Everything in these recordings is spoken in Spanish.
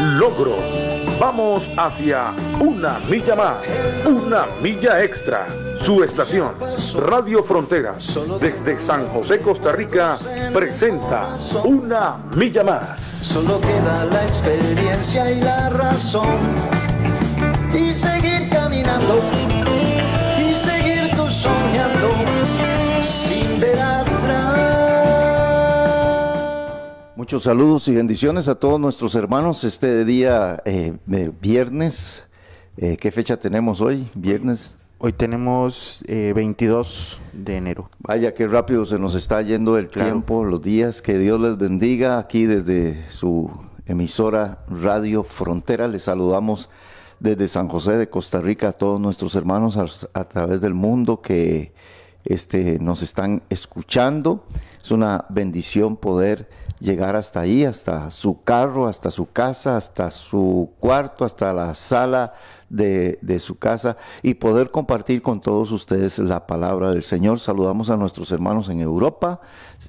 logro. Vamos hacia una milla más, una milla extra. Su estación, Radio Fronteras, desde San José, Costa Rica, presenta Una Milla Más. Solo queda la experiencia y la razón. Y seguir caminando, y seguir tú soñando, sin ver atrás. Muchos saludos y bendiciones a todos nuestros hermanos este día eh, viernes. Eh, ¿Qué fecha tenemos hoy? Viernes. Hoy tenemos eh, 22 de enero. Vaya, qué rápido se nos está yendo el Claro. tiempo, los días. Que Dios les bendiga aquí desde su emisora Radio Frontera. Les saludamos desde San José de Costa Rica a todos nuestros hermanos a, a través del mundo que este, nos están escuchando. Es una bendición poder llegar hasta ahí, hasta su carro, hasta su casa, hasta su cuarto, hasta la sala de, de su casa y poder compartir con todos ustedes la palabra del Señor. Saludamos a nuestros hermanos en Europa,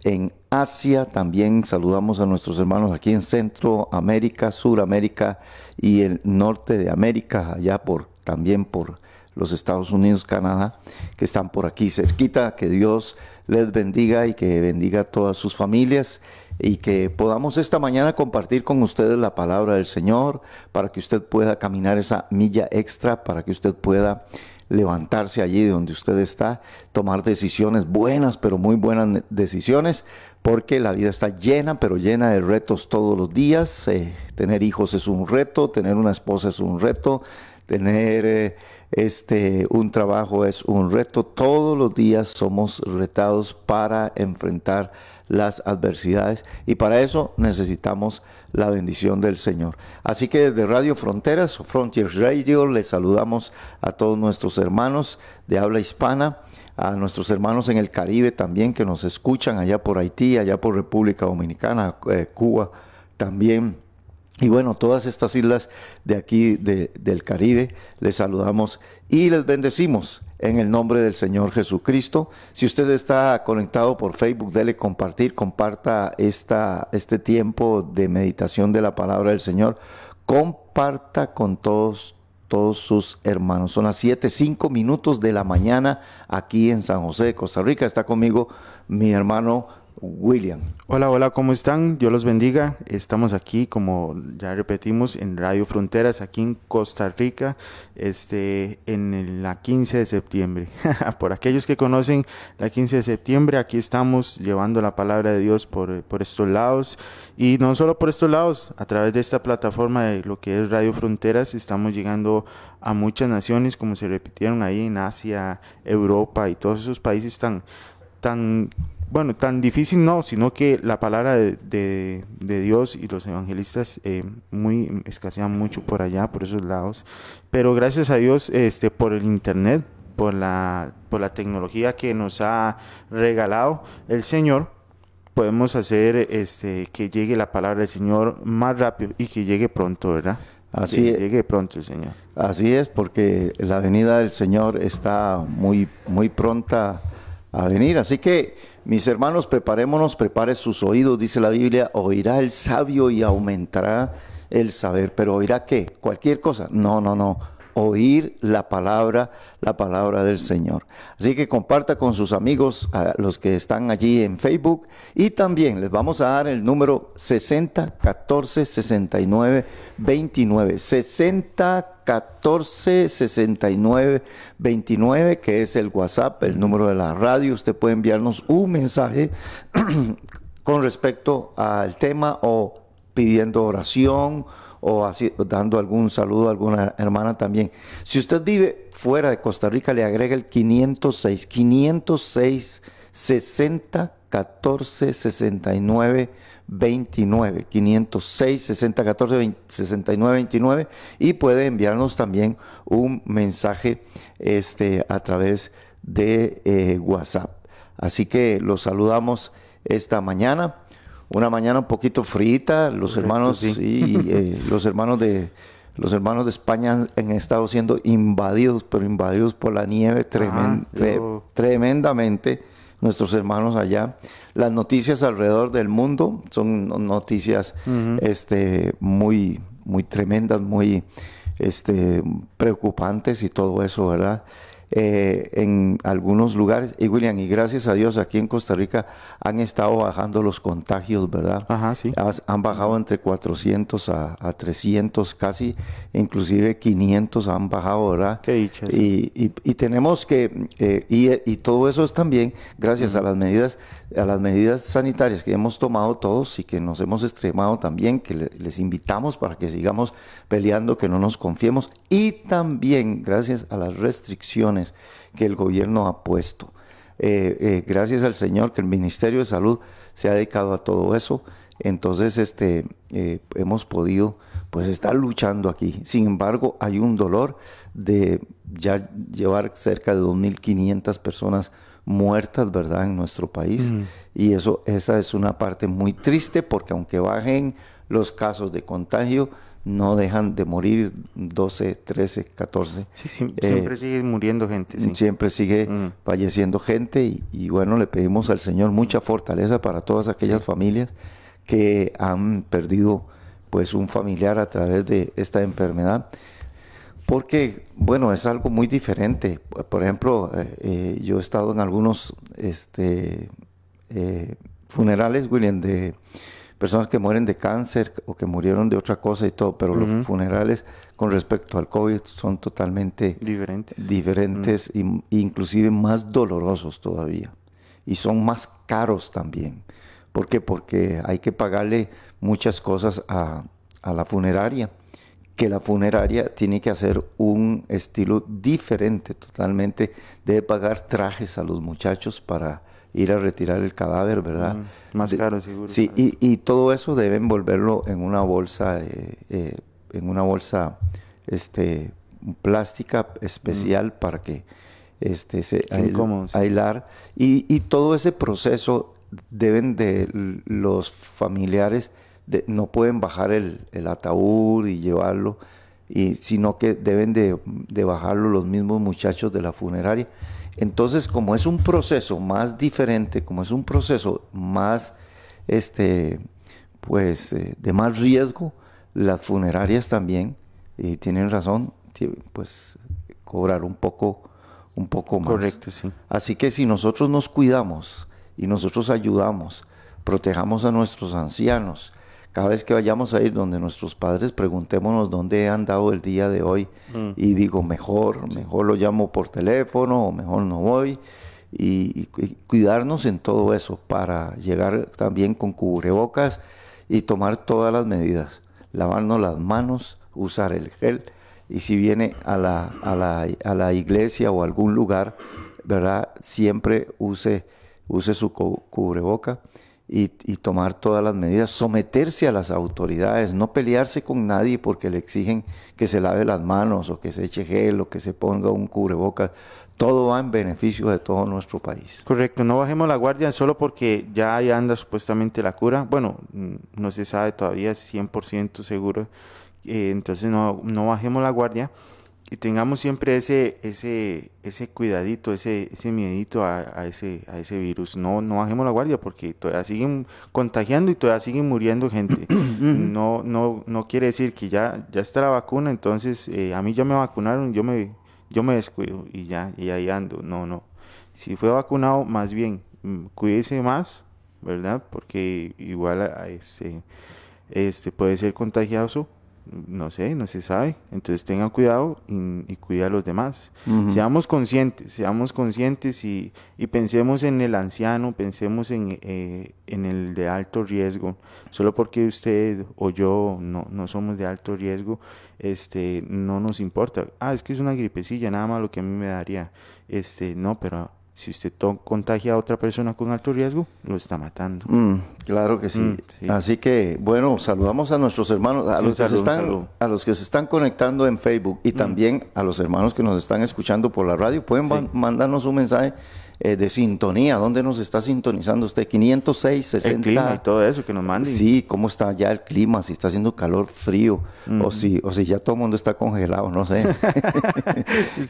en Asia, también saludamos a nuestros hermanos aquí en Centroamérica, Suramérica y el norte de América, allá por también por los Estados Unidos, Canadá, que están por aquí cerquita. Que Dios les bendiga y que bendiga a todas sus familias y que podamos esta mañana compartir con ustedes la palabra del Señor para que usted pueda caminar esa milla extra, para que usted pueda levantarse allí de donde usted está, tomar decisiones buenas, pero muy buenas ne- decisiones, porque la vida está llena, pero llena de retos todos los días. Eh, tener hijos es un reto, tener una esposa es un reto, tener eh, este un trabajo es un reto. Todos los días somos retados para enfrentar las adversidades y para eso necesitamos la bendición del Señor. Así que desde Radio Fronteras, Frontiers Radio, les saludamos a todos nuestros hermanos de habla hispana, a nuestros hermanos en el Caribe también que nos escuchan allá por Haití, allá por República Dominicana, eh, Cuba también. Y bueno, todas estas islas de aquí de- del Caribe les saludamos y les bendecimos en el nombre del Señor Jesucristo. Si usted está conectado por Facebook, dele compartir, comparta esta, este tiempo de meditación de la palabra del Señor. Comparta con todos, todos sus hermanos. Son las 7, 5 minutos de la mañana aquí en San José de Costa Rica. Está conmigo mi hermano William. Hola, hola, ¿cómo están? Dios los bendiga. Estamos aquí, como ya repetimos, en Radio Fronteras, aquí en Costa Rica, este, en la 15 de septiembre. por aquellos que conocen la 15 de septiembre, aquí estamos llevando la palabra de Dios por, por estos lados. Y no solo por estos lados, a través de esta plataforma de lo que es Radio Fronteras, estamos llegando a muchas naciones, como se repitieron ahí en Asia, Europa y todos esos países tan, tan bueno, tan difícil no, sino que la palabra de, de- de Dios y los evangelistas eh, muy escasean mucho por allá, por esos lados. Pero gracias a Dios este, por el internet, por la, por la tecnología que nos ha regalado el Señor, podemos hacer este, que llegue la palabra del Señor más rápido y que llegue pronto, ¿verdad? Así que llegue pronto el Señor. Así es, porque la venida del Señor está muy, muy pronta a venir. Así que, mis hermanos, preparémonos, prepare sus oídos, dice la Biblia, oirá el sabio y aumentará el saber. Pero oirá qué? Cualquier cosa. No, no, no. Oír la palabra, la palabra del Señor. Así que comparta con sus amigos, a los que están allí en Facebook, y también les vamos a dar el número 60 14 69 29. 60 14 69 29, que es el WhatsApp, el número de la radio. Usted puede enviarnos un mensaje con respecto al tema o pidiendo oración o así, dando algún saludo a alguna hermana también. Si usted vive fuera de Costa Rica, le agrega el 506, 506 60 14 69 29 506 60 14 20 69 29 y puede enviarnos también un mensaje este a través de eh, WhatsApp. Así que los saludamos esta mañana. una mañana un poquito frita. Los hermanos, sí. Eh, los hermanos de los hermanos de España han, estado siendo invadidos, pero invadidos por la nieve tremendamente. Nuestros hermanos allá. Las noticias alrededor del mundo son noticias este, muy, muy tremendas, muy este, preocupantes y todo eso, ¿verdad? Eh, en algunos lugares. Y William, y gracias a Dios aquí en Costa Rica han estado bajando los contagios, ¿verdad? Ajá, sí. han bajado entre 400 a, 300 casi, inclusive 500 han bajado, ¿verdad? Qué dicha. Y, y, tenemos que, eh, y, todo eso es también gracias a las medidas a las medidas sanitarias que hemos tomado todos y que nos hemos extremado también, que les invitamos para que sigamos peleando, que no nos confiemos y también gracias a las restricciones que el gobierno ha puesto. Eh, eh, gracias al Señor que el Ministerio de Salud se ha dedicado a todo eso. Entonces, este, eh, hemos podido pues estar luchando aquí. Sin embargo, hay un dolor de ya llevar cerca de 2.500 personas muertas, ¿verdad?, en nuestro país. Y eso, esa es una parte muy triste porque aunque bajen los casos de contagio, no dejan de morir 12, 13, 14. siempre sigue muriendo gente. Siempre sigue falleciendo gente y, bueno, le pedimos al Señor mucha fortaleza para todas aquellas familias que han perdido pues un familiar a través de esta enfermedad porque, bueno, es algo muy diferente. Por ejemplo, eh, eh, yo he estado en algunos este, eh, funerales, William, de personas que mueren de cáncer o que murieron de otra cosa y todo, pero los funerales con respecto al COVID son totalmente diferentes, diferentes e inclusive más dolorosos todavía. Y son más caros también. ¿Por qué? Porque hay que pagarle muchas cosas a, a la funeraria que la funeraria tiene que hacer un estilo diferente totalmente. Debe pagar trajes a los muchachos para ir a retirar el cadáver, ¿verdad? más caro, seguro. Sí, y, todo eso debe envolverlo en una bolsa, eh, eh, en una bolsa este, plástica especial para que este, se aislar. Y, y todo ese proceso deben de los familiares no pueden bajar el, ataúd y llevarlo, y, sino que deben de, bajarlo los mismos muchachos de la funeraria. Entonces, como es un proceso más diferente, como es un proceso más, este, pues, eh, de más riesgo, las funerarias también, y tienen razón, pues, cobrar un poco, un poco más. Correcto, sí. Así que si nosotros nos cuidamos y nosotros ayudamos, protejamos a nuestros ancianos, cada vez que vayamos a ir donde nuestros padres, preguntémonos dónde han dado el día de hoy. Mm. Y digo, mejor, mejor lo llamo por teléfono o mejor no voy. Y, cuidarnos en todo eso para llegar también con cubrebocas y tomar todas las medidas. Lavarnos las manos, usar el gel. Y si viene a la, a la, a la iglesia o algún lugar, ¿verdad? Siempre use, use su cubreboca y, tomar todas las medidas, someterse a las autoridades, no pelearse con nadie porque le exigen que se lave las manos o que se eche gel o que se ponga un cubrebocas. Todo va en beneficio de todo nuestro país. Correcto, no bajemos la guardia solo porque ya anda supuestamente la cura. Bueno, mm, no se sabe todavía, es 100% seguro. Eh, entonces no, no bajemos la guardia y tengamos siempre ese, ese, ese cuidadito, ese, ese miedito a, ese, a ese virus. No, no bajemos la guardia porque todavía siguen contagiando y todavía siguen muriendo gente. no, no, no quiere decir que ya, ya está la vacuna, entonces eh, a mí ya me vacunaron, yo me, yo me descuido y ya, y ahí ando. No, no. Si fue vacunado, más bien, mm, cuídese más, ¿verdad? Porque igual este, este puede ser contagioso no sé, no se sabe. Entonces tengan cuidado y, y a los demás. Seamos conscientes, seamos conscientes y, pensemos en el anciano, pensemos en, eh, en, el de alto riesgo. Solo porque usted o yo no, no somos de alto riesgo, este, no nos importa. Ah, es que es una gripecilla, nada más lo que a mí me daría. Este, no, pero si usted contagia a otra persona con alto riesgo, lo está matando. Mm, claro que mm, sí. Así que, bueno, saludamos a nuestros hermanos, a, los que se están, a los que se están conectando en Facebook y mm. también a los hermanos que nos están escuchando por la radio. Pueden mandarnos un mensaje eh, de sintonía. ¿Dónde nos está sintonizando usted? 506, 60. El clima y todo eso que nos manden. Sí, cómo está ya el clima, si está haciendo calor, frío, o, si, o si ya todo el mundo está congelado, no sé.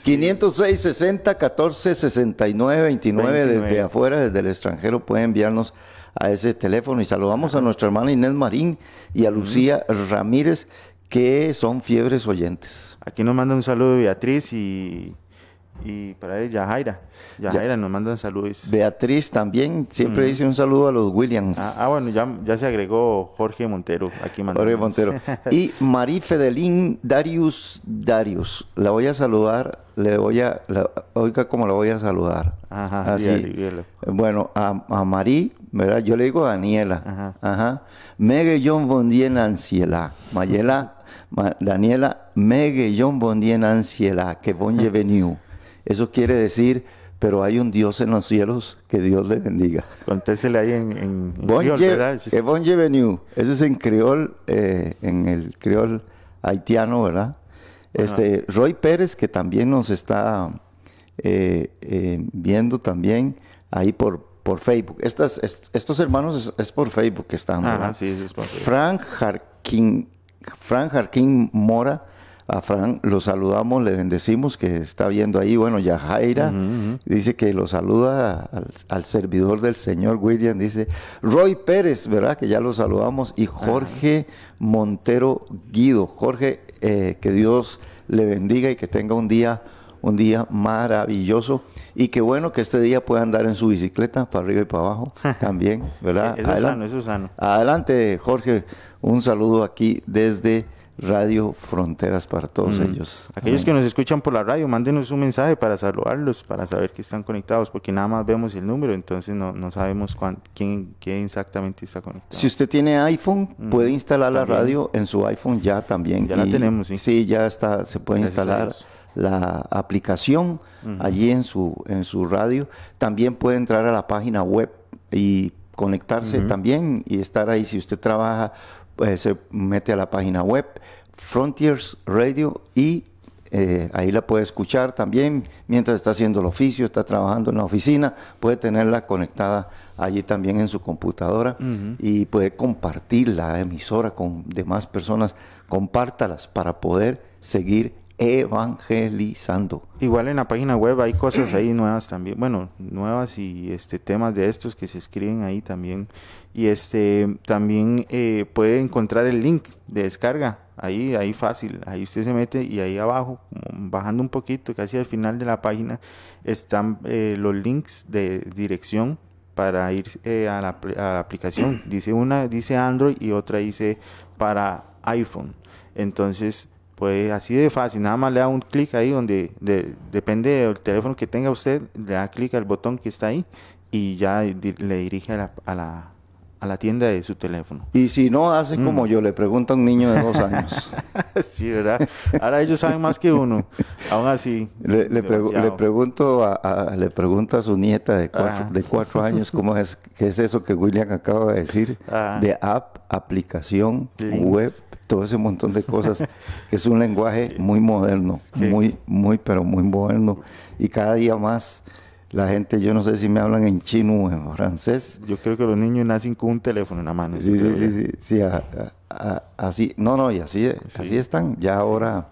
506, 60, 14, 69, 29, desde afuera, desde el extranjero, puede enviarnos a ese teléfono. Y saludamos a nuestra hermana Inés Marín y a Lucía Ramírez, que son fiebres oyentes. Aquí nos manda un saludo Beatriz y y para él, Yajaira. Yajaira nos mandan saludos. Beatriz también, siempre dice un saludo a los Williams. Ah, ah, bueno, ya, ya se agregó Jorge Montero. Aquí Jorge Montero. y Marí Fedelín Darius Darius. La voy a saludar, le voy a, oiga cómo la voy a saludar. Ajá, Así. Bueno, a, a Marí, ¿verdad? Yo le digo a Daniela. Ajá. Ajá. Mege John Bondien Anciela. Mayela, Daniela, Mege John Bondien Anciela, que bon veniu. Eso quiere decir, pero hay un Dios en los cielos, que Dios le bendiga. Contésele ahí en, en, bon ¿verdad? Bon Ese es en creol, eh, en el creol haitiano, ¿verdad? Este, Roy Pérez, que también nos está eh, eh, viendo también ahí por, por Facebook. Estas, estos hermanos es, por Facebook que están, ¿verdad? sí, es por Facebook. Frank Jarquín, Frank Jarquín Mora a Fran lo saludamos, le bendecimos, que está viendo ahí, bueno, Yajaira dice que lo saluda al, servidor del Señor William, dice Roy Pérez, ¿verdad? Que ya lo saludamos, y Jorge Montero Guido. Jorge, eh, que Dios le bendiga y que tenga un día, un día maravilloso. Y qué bueno que este día pueda andar en su bicicleta para arriba y para abajo también, ¿verdad? eso es sano, eso es sano. Adelante, Jorge. Un saludo aquí desde Radio Fronteras para todos ellos. Aquellos que nos escuchan por la radio, mándenos un mensaje para saludarlos, para saber que están conectados, porque nada más vemos el número, entonces no, no sabemos quién, quién, exactamente está conectado. Si usted tiene iPhone, puede instalar la radio en su iPhone ya también. Ya la tenemos, sí. Sí, ya está, se puede instalar la aplicación allí en su, en su radio. También puede entrar a la página web y conectarse también y estar ahí si usted trabaja pues, se mete a la página web Frontiers Radio y eh, ahí la puede escuchar también. Mientras está haciendo el oficio, está trabajando en la oficina, puede tenerla conectada allí también en su computadora y puede compartir la emisora con demás personas, compártalas para poder seguir evangelizando. Igual en la página web hay cosas ahí nuevas también, bueno, nuevas y este temas de estos que se escriben ahí también. Y este también eh, puede encontrar el link de descarga ahí, ahí fácil, ahí usted se mete y ahí abajo, bajando un poquito, casi al final de la página, están eh, los links de dirección para ir eh, a, la, a, la, aplicación. Dice una dice Android y otra dice para iPhone. Entonces pues así de fácil, nada más le da un clic ahí donde depende del teléfono que tenga usted, le da clic al botón que está ahí y ya le dirige a la, a la tienda de su teléfono. Y si no hace como mm. yo, le pregunta a un niño de dos años. sí, ¿verdad? Ahora ellos saben más que uno. Aún así. Le, le, pregunto a, le pregunto a su nieta de cuatro, de cuatro años cómo es, qué es eso que William acaba de decir, de app, aplicación, web, todo ese montón de cosas, que es un lenguaje muy moderno, muy, muy, pero muy moderno. Y cada día más la gente, yo no sé si me hablan en chino o en francés. Yo creo que los niños nacen con un teléfono en la mano. Sí, sí, sí, sí, así, no, no, y así, así están. Ya ahora,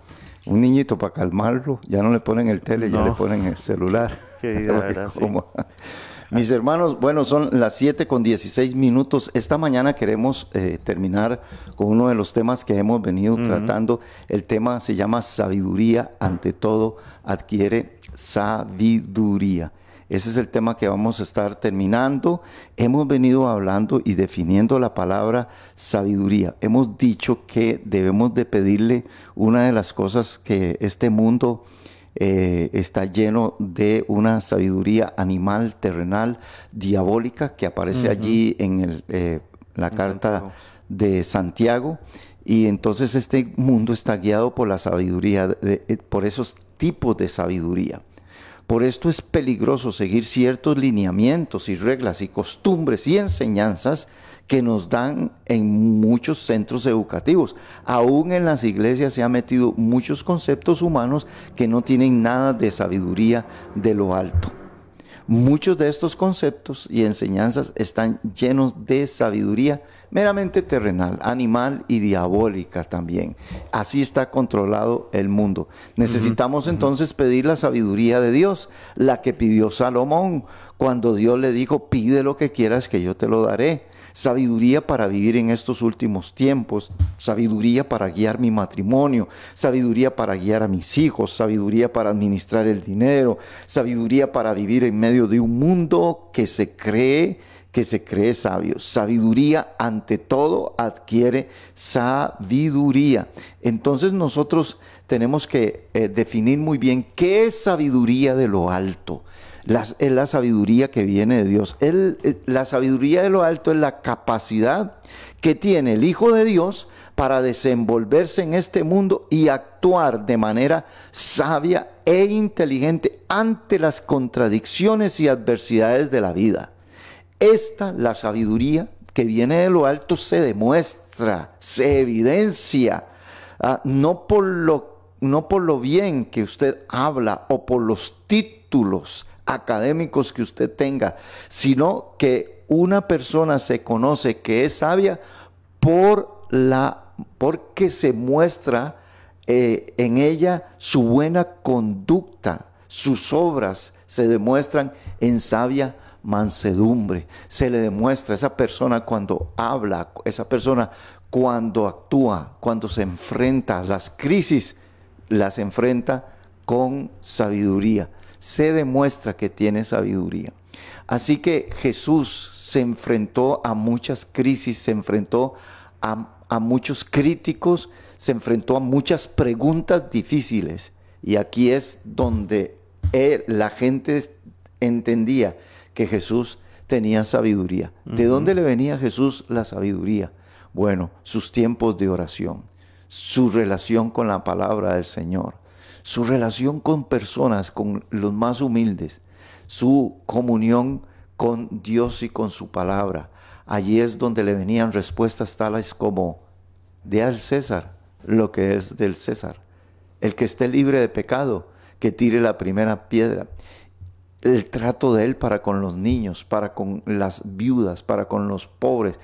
un niñito para calmarlo, ya no le ponen el tele, ya le ponen el celular. Mis hermanos, bueno, son las 7 con 16 minutos. Esta mañana queremos eh, terminar con uno de los temas que hemos venido tratando. El tema se llama sabiduría, ante todo adquiere sabiduría. Ese es el tema que vamos a estar terminando. Hemos venido hablando y definiendo la palabra sabiduría. Hemos dicho que debemos de pedirle una de las cosas que este mundo eh, está lleno de una sabiduría animal, terrenal, diabólica, que aparece allí en eh, la carta de Santiago. Y entonces este mundo está guiado por la sabiduría, eh, por esos tipos de sabiduría. Por esto es peligroso seguir ciertos lineamientos y reglas y costumbres y enseñanzas que nos dan en muchos centros educativos. Aún en las iglesias se han metido muchos conceptos humanos que no tienen nada de sabiduría de lo alto. Muchos de estos conceptos y enseñanzas están llenos de sabiduría meramente terrenal, animal y diabólica también. Así está controlado el mundo. Necesitamos entonces pedir la sabiduría de Dios, la que pidió Salomón cuando Dios le dijo, pide lo que quieras que yo te lo daré sabiduría para vivir en estos últimos tiempos, sabiduría para guiar mi matrimonio, sabiduría para guiar a mis hijos, sabiduría para administrar el dinero, sabiduría para vivir en medio de un mundo que se cree que se cree sabio. Sabiduría ante todo adquiere sabiduría. Entonces nosotros tenemos que eh, definir muy bien qué es sabiduría de lo alto es la sabiduría que viene de Dios. Eh, la sabiduría de lo alto es la capacidad que tiene el Hijo de Dios para desenvolverse en este mundo y actuar de manera sabia e inteligente ante las contradicciones y adversidades de la vida. Esta, la sabiduría que viene de lo alto, se demuestra, se evidencia, ah, no, por lo, no por lo bien que usted habla o por los títulos académicos que usted tenga, sino que una persona se conoce que es sabia por la porque se muestra eh, en ella su buena conducta, sus obras se demuestran en sabia mansedumbre. Se le demuestra a esa persona cuando habla, esa persona cuando actúa, cuando se enfrenta a las crisis, las enfrenta con sabiduría se demuestra que tiene sabiduría. Así que Jesús se enfrentó a muchas crisis, se enfrentó a, muchos críticos, se enfrentó a muchas preguntas difíciles. Y aquí es donde la gente entendía que Jesús tenía sabiduría. ¿De dónde le venía a Jesús la sabiduría? Bueno, sus tiempos de oración, su relación con la palabra del Señor, su relación con personas, con los más humildes, su comunión con Dios y con su palabra. Allí es donde le venían respuestas tales como, de al César lo que es del César. El que esté libre de pecado, que tire la primera piedra. El trato de él para con los niños, para con las viudas, para con los pobres,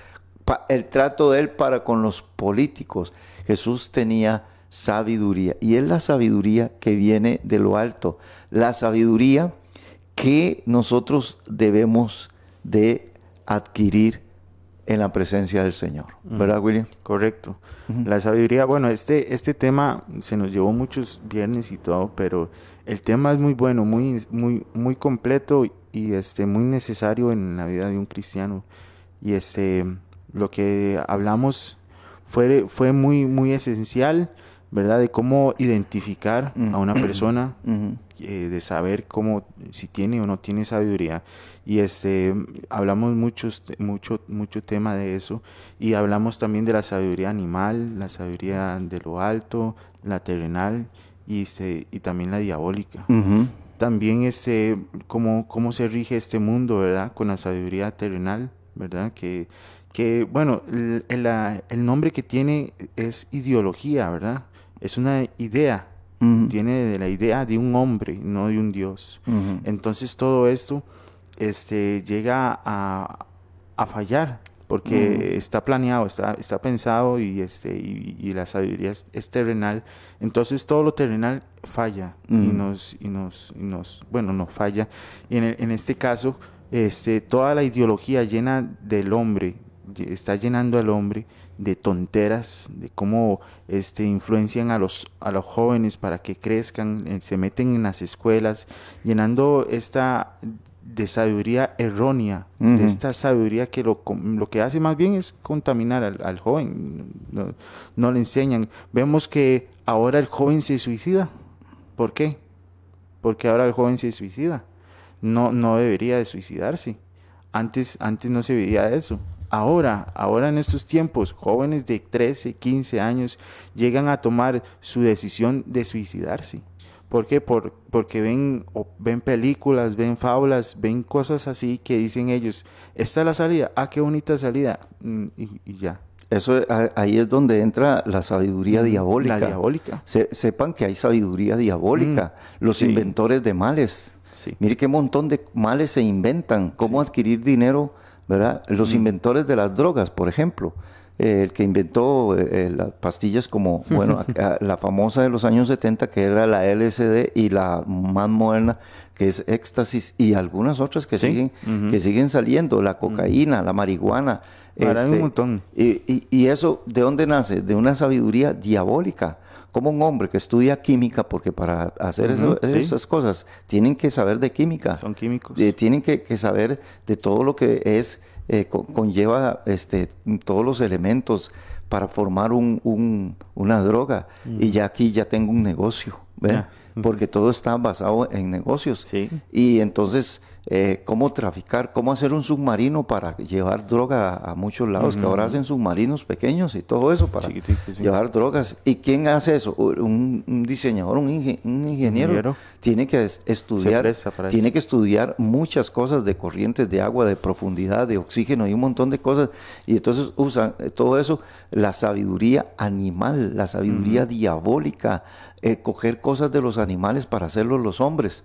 el trato de él para con los políticos. Jesús tenía sabiduría. Y es la sabiduría que viene de lo alto. La sabiduría que nosotros debemos de adquirir en la presencia del Señor. ¿Verdad, William? Correcto. La sabiduría, bueno, este, este tema se nos llevó muchos viernes y todo, pero el tema es muy bueno, muy, muy, muy completo y este, muy necesario en la vida de un cristiano. Y este, lo que hablamos fue, fue muy, muy esencial ¿verdad? De cómo identificar a una persona, eh, de saber cómo, si tiene o no tiene sabiduría. Y este, hablamos muchos, mucho, mucho tema de eso. Y hablamos también de la sabiduría animal, la sabiduría de lo alto, la terrenal y, este, y también la diabólica. También este, cómo, cómo se rige este mundo, ¿verdad? Con la sabiduría terrenal, ¿verdad? Que, que bueno, el, el nombre que tiene es ideología, ¿verdad? Es una idea, tiene de la idea de un hombre, no de un Dios. Entonces todo esto este, llega a, fallar porque está planeado, está, está pensado y, este, y, la sabiduría es, terrenal. Entonces todo lo terrenal falla y, nos, y, nos, y nos, bueno, nos falla. Y en, en este caso, este, toda la ideología llena del hombre, está llenando al hombre de tonteras, de cómo este, influencian a los, a los jóvenes para que crezcan, eh, se meten en las escuelas, llenando esta de sabiduría errónea, de esta sabiduría que lo, lo, que hace más bien es contaminar al, joven, no, le enseñan. Vemos que ahora el joven se suicida. ¿Por qué? Porque ahora el joven se suicida. No, no debería de suicidarse. Antes, antes no se veía eso. Ahora, ahora en estos tiempos, jóvenes de 13, 15 años llegan a tomar su decisión de suicidarse. ¿Por qué? Por, porque ven, ven películas, ven fábulas, ven cosas así que dicen ellos, esta es la salida, ah, qué bonita salida, mm, y, ya. Eso ahí es donde entra la sabiduría diabólica. La diabólica. sepan que hay sabiduría diabólica. Mm, Los inventores de males Sí. Mire qué montón de males se inventan, cómo adquirir dinero, ¿verdad? Los inventores de las drogas, por ejemplo. eh, el que inventó eh, eh, las pastillas como, bueno, a- a- la famosa de los años 70 que era la LSD y la más moderna que es éxtasis y algunas otras que Sí. siguen que siguen saliendo, la cocaína, la marihuana. este, un montón. Y, y- y eso, ¿de dónde nace? De una sabiduría diabólica. Como un hombre que estudia química, porque para hacer eso- Ujú, sí. esas cosas tienen que saber de química. Son químicos. Eh, tienen que, que saber de todo lo que es, eh, co- conlleva este, todos los elementos para formar un- un- una droga. Y ya aquí ya tengo un negocio, ¿ve? Ya. Porque todo está basado en negocios. Sí. Y entonces, eh, ¿cómo traficar? ¿Cómo hacer un submarino para llevar droga a, a muchos lados? Que ahora hacen submarinos pequeños y todo eso para sí. llevar drogas. ¿Y quién hace eso? Un, un diseñador, un, inge- un ingeniero. Ingeniero. Tiene que es- estudiar, tiene eso. que estudiar muchas cosas de corrientes de agua, de profundidad, de oxígeno y un montón de cosas. Y entonces usan eh, todo eso, la sabiduría animal, la sabiduría diabólica, eh, coger cosas de los animales para hacerlos los hombres.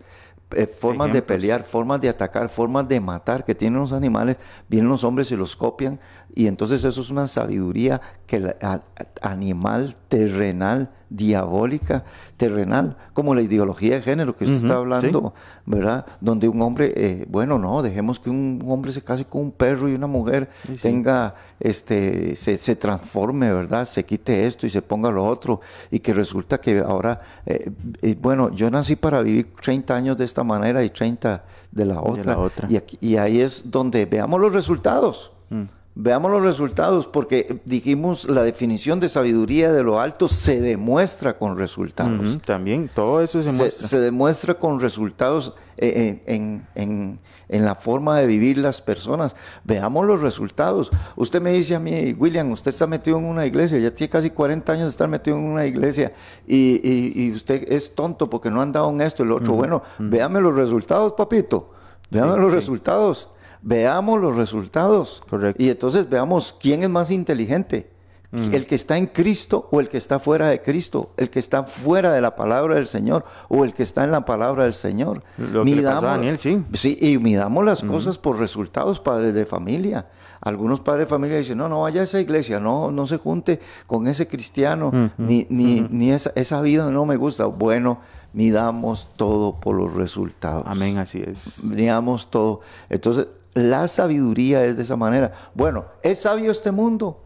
Eh, formas de pelear, formas de atacar, formas de matar que tienen los animales, vienen los hombres y los copian. Y entonces eso es una sabiduría que la- a- animal, terrenal, diabólica, terrenal, como la ideología de género que usted está hablando, ¿verdad? Donde un hombre, eh, bueno, no, dejemos que un hombre se case con un perro y una mujer Sí, sí. tenga, este, se, se transforme, ¿verdad? Se quite esto y se ponga lo otro. Y que resulta que ahora, eh, eh, bueno, yo nací para vivir 30 años de esta manera y 30 de la otra. la otra. Y, aquí- y ahí es donde veamos los resultados. Mm. Veamos los resultados, porque dijimos la definición de sabiduría de lo alto se demuestra con resultados. También, todo eso se, se, muestra. se demuestra con resultados eh, en, en- en- en la forma de vivir las personas. Veamos los resultados. Usted me dice a mí, William, usted está metido en una iglesia, ya tiene casi 40 años de estar metido en una iglesia y, y- y usted es tonto porque no han dado en esto y lo otro. Bueno, véame los resultados, papito. Veame Sí, los sí. resultados. Veamos los resultados. Correcto. Y entonces veamos quién es más inteligente. El que está en Cristo o el que está fuera de Cristo, el que está fuera de la palabra del Señor o el que está en la palabra del Señor. Lo que le pasó a Daniel, sí. Sí, y midamos las cosas por resultados, padres de familia. Algunos padres de familia dicen, no, no vaya a esa iglesia, no, no se junte con ese cristiano, ni, ni, ni esa, esa vida no me gusta. Bueno, midamos todo por los resultados. Amén, así es. Midamos todo. Entonces, la sabiduría es de esa manera. Bueno, ¿es sabio este mundo?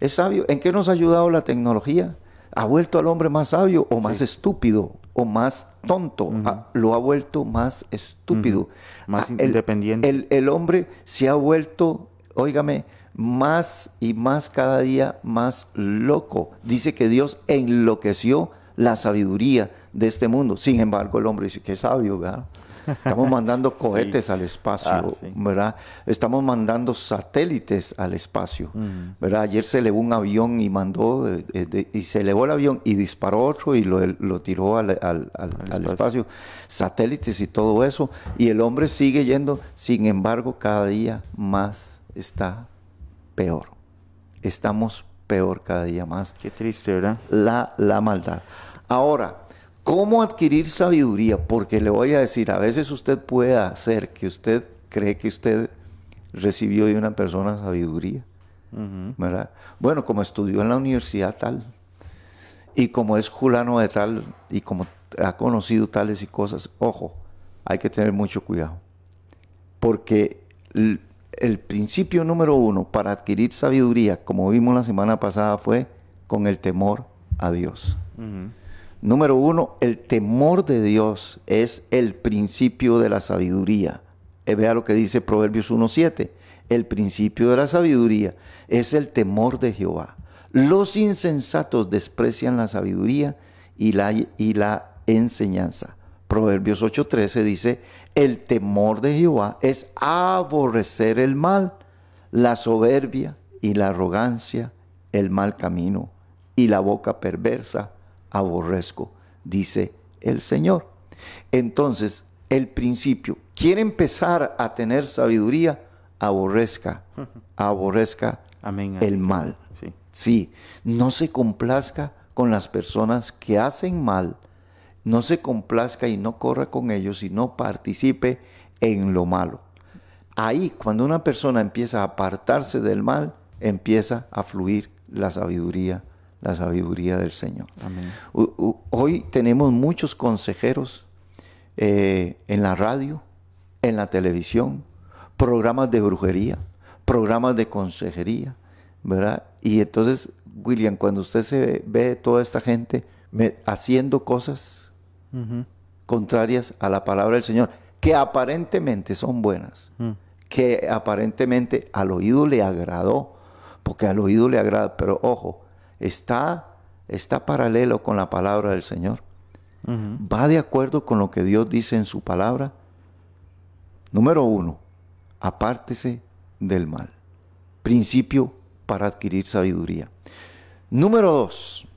¿Es sabio? ¿En qué nos ha ayudado la tecnología? ¿Ha vuelto al hombre más sabio o más estúpido o más tonto? Ah, lo ha vuelto más estúpido. Más Ah, el- independiente. El, el hombre se ha vuelto, óigame, más y más cada día más loco. Dice que Dios enloqueció la sabiduría de este mundo. Sin embargo, el hombre dice que es sabio, ¿verdad? Estamos mandando cohetes al espacio, Ah, sí. ¿verdad? Estamos mandando satélites al espacio, ¿verdad? Ayer se elevó un avión y mandó, eh, eh, de- y se elevó el avión y disparó otro y lo, lo tiró al, al- al- al espacio. espacio. Satélites y todo eso. Y el hombre sigue yendo, sin embargo, cada día más está peor. Estamos peor cada día más Qué triste, ¿verdad? la, la maldad. Ahora, ¿cómo adquirir sabiduría? Porque le voy a decir, a veces usted puede hacer que usted cree que usted recibió de una persona sabiduría. ¿verdad? Bueno, como estudió en la universidad tal, y como es fulano de tal, y como ha conocido tales y cosas, ojo, hay que tener mucho cuidado. Porque el, el principio número uno para adquirir sabiduría, como vimos la semana pasada, fue con el temor a Dios. Número uno, el temor de Dios es el principio de la sabiduría. Eh, vea lo que dice Proverbios 1.7. El principio de la sabiduría es el temor de Jehová. Los insensatos desprecian la sabiduría y la, y la enseñanza. Proverbios 8.13 dice, el temor de Jehová es aborrecer el mal, la soberbia y la arrogancia, el mal camino y la boca perversa aborrezco, dice el Señor. Entonces, el principio, quiere empezar a tener sabiduría, aborrezca, aborrezca Amén. el mal. Sí. Sí, no se complazca con las personas que hacen mal no se complazca y no corra con ellos, sino participe en lo malo. Ahí, cuando una persona empieza a apartarse del mal, empieza a fluir la sabiduría, la sabiduría del Señor. Hoy tenemos muchos consejeros eh, en la radio, en la televisión, programas de brujería, programas de consejería, ¿verdad? Y entonces, William, cuando usted se ve toda esta gente haciendo cosas contrarias a la palabra del Señor, que aparentemente son buenas, mm. que aparentemente al oído le agradó, porque al oído le agrada, pero ojo, está, está paralelo con la palabra del Señor. Va de acuerdo con lo que Dios dice en su palabra. Número uno, apártese del mal. Principio para adquirir sabiduría. Número dos,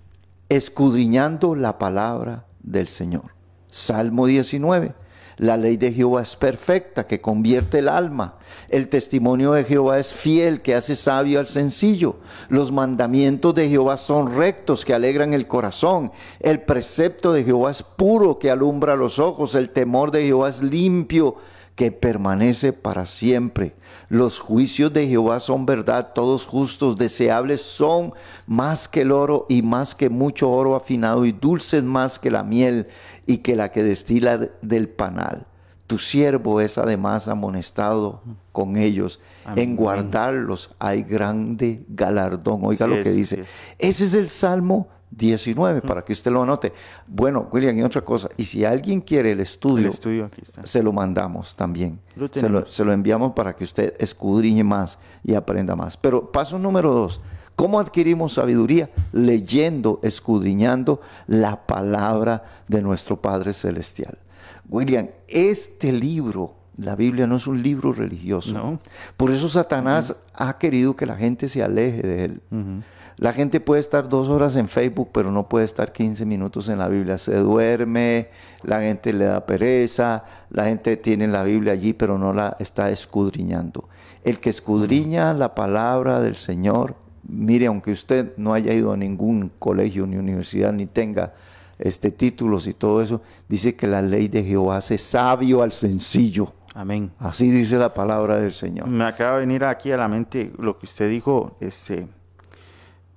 escudriñando la palabra del Señor. Salmo 19. La ley de Jehová es perfecta, que convierte el alma. El testimonio de Jehová es fiel, que hace sabio al sencillo. Los mandamientos de Jehová son rectos, que alegran el corazón. El precepto de Jehová es puro, que alumbra los ojos. El temor de Jehová es limpio, que permanece para siempre. Los juicios de Jehová son verdad, todos justos, deseables son más que el oro y más que mucho oro afinado y dulces más que la miel y que la que destila del panal. Tu siervo es además amonestado con ellos. En guardarlos hay grande galardón. Oiga lo que dice. Ese es el Salmo 19, para que usted lo anote. Bueno, William, y otra cosa, y si alguien quiere el estudio, se lo mandamos también. se, lo, se, lo, enviamos para que usted escudriñe más y aprenda más. Pero paso número dos, ¿cómo adquirimos sabiduría? Leyendo, escudriñando la palabra de nuestro Padre Celestial. William, este libro, la Biblia no es un libro religioso. Por eso Satanás ha querido que la gente se aleje de él. La gente puede estar dos horas en Facebook, pero no puede estar 15 minutos en la Biblia. Se duerme, la gente le da pereza, la gente tiene la Biblia allí, pero no la está escudriñando. El que escudriña la palabra del Señor, mire, aunque usted no haya ido a ningún colegio ni universidad, ni tenga este, títulos y todo eso, dice que la ley de Jehová hace sabio al sencillo. Amén. Así dice la palabra del Señor. Me acaba de venir aquí a la mente lo que usted dijo, este,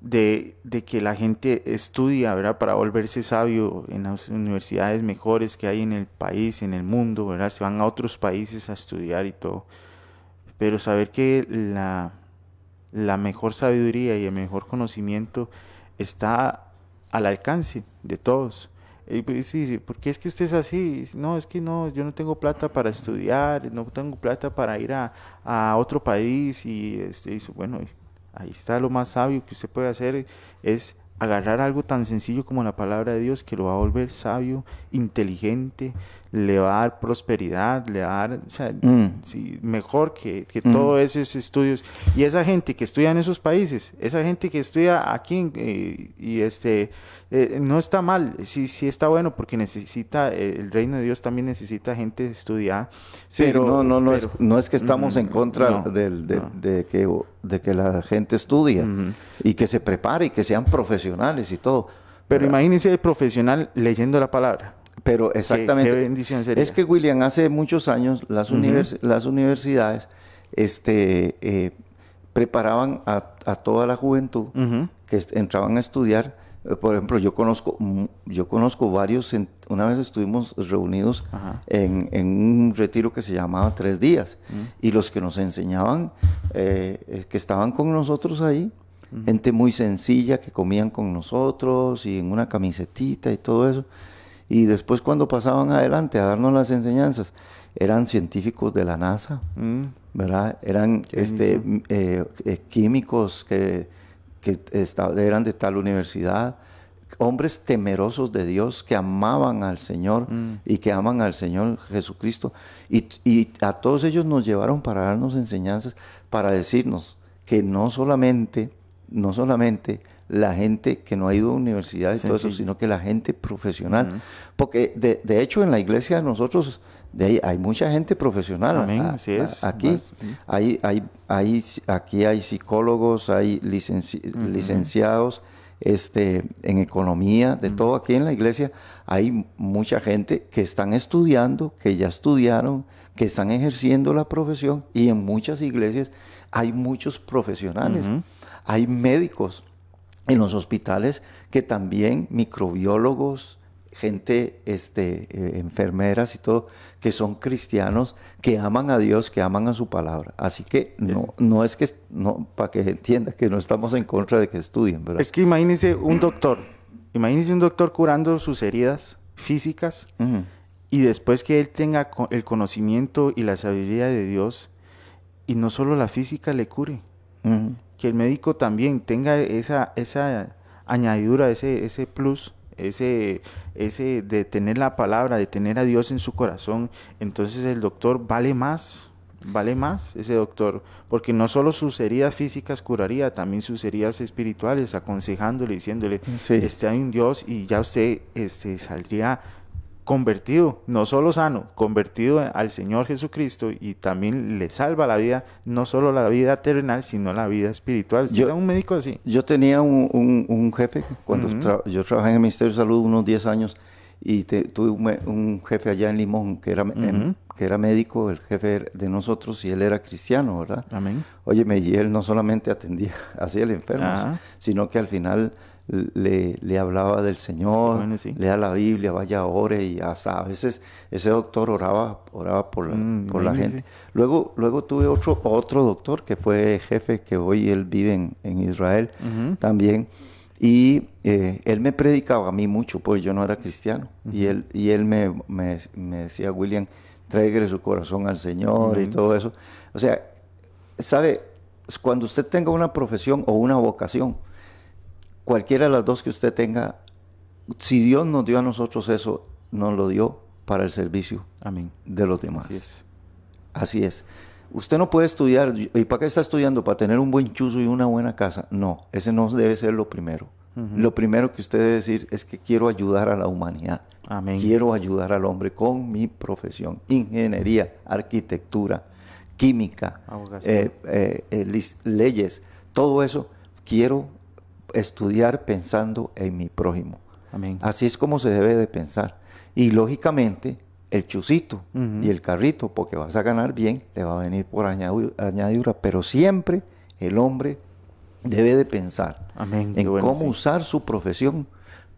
de, que la gente estudia, ¿verdad? Para volverse sabio en las universidades mejores que hay en el país, en el mundo, ¿verdad? Se van a otros países a estudiar y todo. Pero saber que la, la mejor sabiduría y el mejor conocimiento está al alcance de todos. Y pues, sí, ¿por qué es que usted es así? No, es que no, yo no tengo plata para estudiar, no tengo plata para ir a, a otro país y, este, y bueno, Ahí está lo más sabio que usted puede hacer, es agarrar algo tan sencillo como la palabra de Dios que lo va a volver sabio, inteligente, le va a dar prosperidad, le va a dar, o sea, mm. mejor que, que mm. todos esos estudios. Y esa gente que estudia en esos países, esa gente que estudia aquí eh, y este, eh, no está mal, sí, sí está bueno porque necesita, eh, el reino de Dios también necesita gente estudiada. Sí, pero, no, no, no, es, no es que estamos en contra del, de, que, de que la gente estudia y que se prepare y que sean profesionales y todo. Pero imagínense el profesional leyendo la palabra. Pero exactamente. bendición Es que William, hace muchos años las, las universidades este, eh, preparaban a, toda la juventud que entraban a estudiar. Eh, por ejemplo, yo conozco, yo conozco varios, una vez estuvimos reunidos en, un retiro que se llamaba Tres Días y los que nos enseñaban, eh, que estaban con nosotros ahí, gente muy sencilla que comían con nosotros y en una camisetita y todo eso y después cuando pasaban adelante a darnos las enseñanzas, eran científicos de la NASA, mm. ¿verdad? Eran este, eh, eh, químicos que, que eran de tal universidad, hombres temerosos de Dios que amaban al Señor mm. y que aman al Señor Jesucristo. Y, y, a todos ellos nos llevaron para darnos enseñanzas, para decirnos que no solamente, no solamente la gente que no ha ido a universidades y todo eso, sino que la gente profesional. Porque de, hecho en la iglesia de nosotros de hay mucha gente profesional. aquí, hay, hay, hay, aquí hay psicólogos, hay licenciados este, en economía, de todo aquí en la iglesia, hay mucha gente que están estudiando, que ya estudiaron, que están ejerciendo la profesión y en muchas iglesias hay muchos profesionales, hay médicos en los hospitales que también microbiólogos, gente, este, eh, enfermeras y todo, que son cristianos, que aman a Dios, que aman a su palabra. Así que no, no es que, no, para que entienda que no estamos en contra de que estudien, ¿verdad? Es que imagínese un doctor, imagínese un doctor curando sus heridas físicas y después que él tenga el conocimiento y la sabiduría de Dios y no solo la física le cure, que el médico también tenga esa, esa añadidura, ese, ese plus ese, ese de tener la palabra, de tener a Dios en su corazón, entonces el doctor vale más, vale más ese doctor, porque no solo sus heridas físicas curaría, también sus heridas espirituales, aconsejándole, diciéndole, este hay un Dios y ya usted este, saldría convertido, no solo sano, convertido al Señor Jesucristo y también le salva la vida, no solo la vida terrenal, sino la vida espiritual. Yo, un médico así? Yo tenía un, jefe, cuando yo trabajé en el Ministerio de Salud unos 10 años, y tuve un, jefe allá en Limón que era, em, que era médico, el jefe de nosotros, y él era cristiano, ¿verdad? Amén. Óyeme, y él no solamente atendía hacia el enfermo, ah. sino que al final le, le hablaba del Señor, lea la Biblia, vaya ore y hasta a veces ese doctor oraba, oraba por la, mm, por la gente. Luego, luego tuve otro, otro doctor que fue jefe, que hoy él vive en, Israel también. Y eh, él me predicaba a mí mucho, pues yo no era cristiano. Y él, y él me, me, decía, William, tráigale su corazón al Señor y todo eso. O sea, sabe, cuando usted tenga una profesión o una vocación, cualquiera de las dos que usted tenga, si Dios nos dio a nosotros eso, nos lo dio para el servicio Amén. de los demás. Así es. Así es. Usted no puede estudiar, ¿y para qué está estudiando? ¿Para tener un buen chuzo y una buena casa? No, ese no debe ser lo primero. Lo primero que usted debe decir es que quiero ayudar a la humanidad. Amén. Quiero ayudar al hombre con mi profesión. Ingeniería, arquitectura, química, eh, eh, eh, leyes, todo eso. Quiero estudiar pensando en mi prójimo. Amén. Así es como se debe de pensar. Y lógicamente, el chusito y el carrito, porque vas a ganar bien, te va a venir por añadidura, pero siempre el hombre debe de pensar en cómo usar su profesión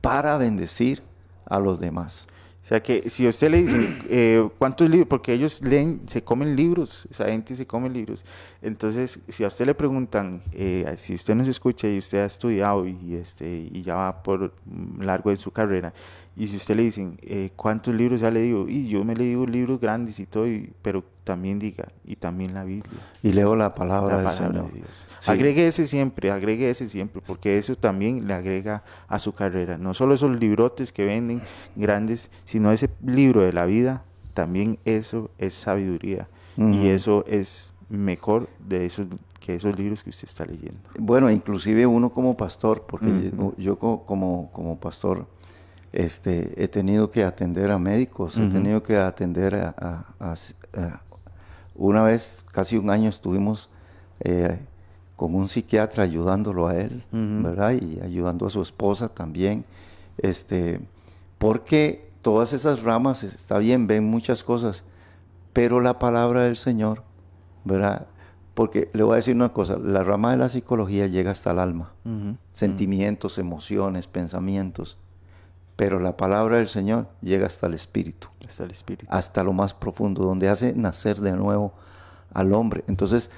para bendecir a los demás. O sea que si usted le dice eh, cuántos libros, porque ellos leen, se comen libros, esa gente se come libros. Entonces, si a usted le preguntan, eh, si usted nos escucha y usted ha estudiado y, este, y ya va por largo de su carrera, y si usted le dicen, eh, ¿cuántos libros ya le digo? Y yo me le digo libros grandes y todo, pero también diga, y también la Biblia. Y leo la palabra, del Señor. De Dios. Agregue ese siempre, agregue ese siempre, porque eso también le agrega a su carrera. No solo esos librotes que venden grandes, sino ese libro de la vida, también eso es sabiduría. Y eso es mejor de esos que esos libros que usted está leyendo. Bueno, inclusive uno como pastor, porque yo, como, como pastor, este, he tenido que atender a médicos, he tenido que atender a, una vez, casi un año estuvimos eh, con un psiquiatra ayudándolo a él, ¿verdad? Y ayudando a su esposa también, este, porque todas esas ramas, está bien, ven muchas cosas, pero la palabra del Señor, ¿verdad? Porque le voy a decir una cosa, la rama de la psicología llega hasta el alma, sentimientos, emociones, pensamientos, pero la palabra del Señor llega hasta el espíritu. Hasta el espíritu. Hasta lo más profundo, donde hace nacer de nuevo al hombre. Entonces,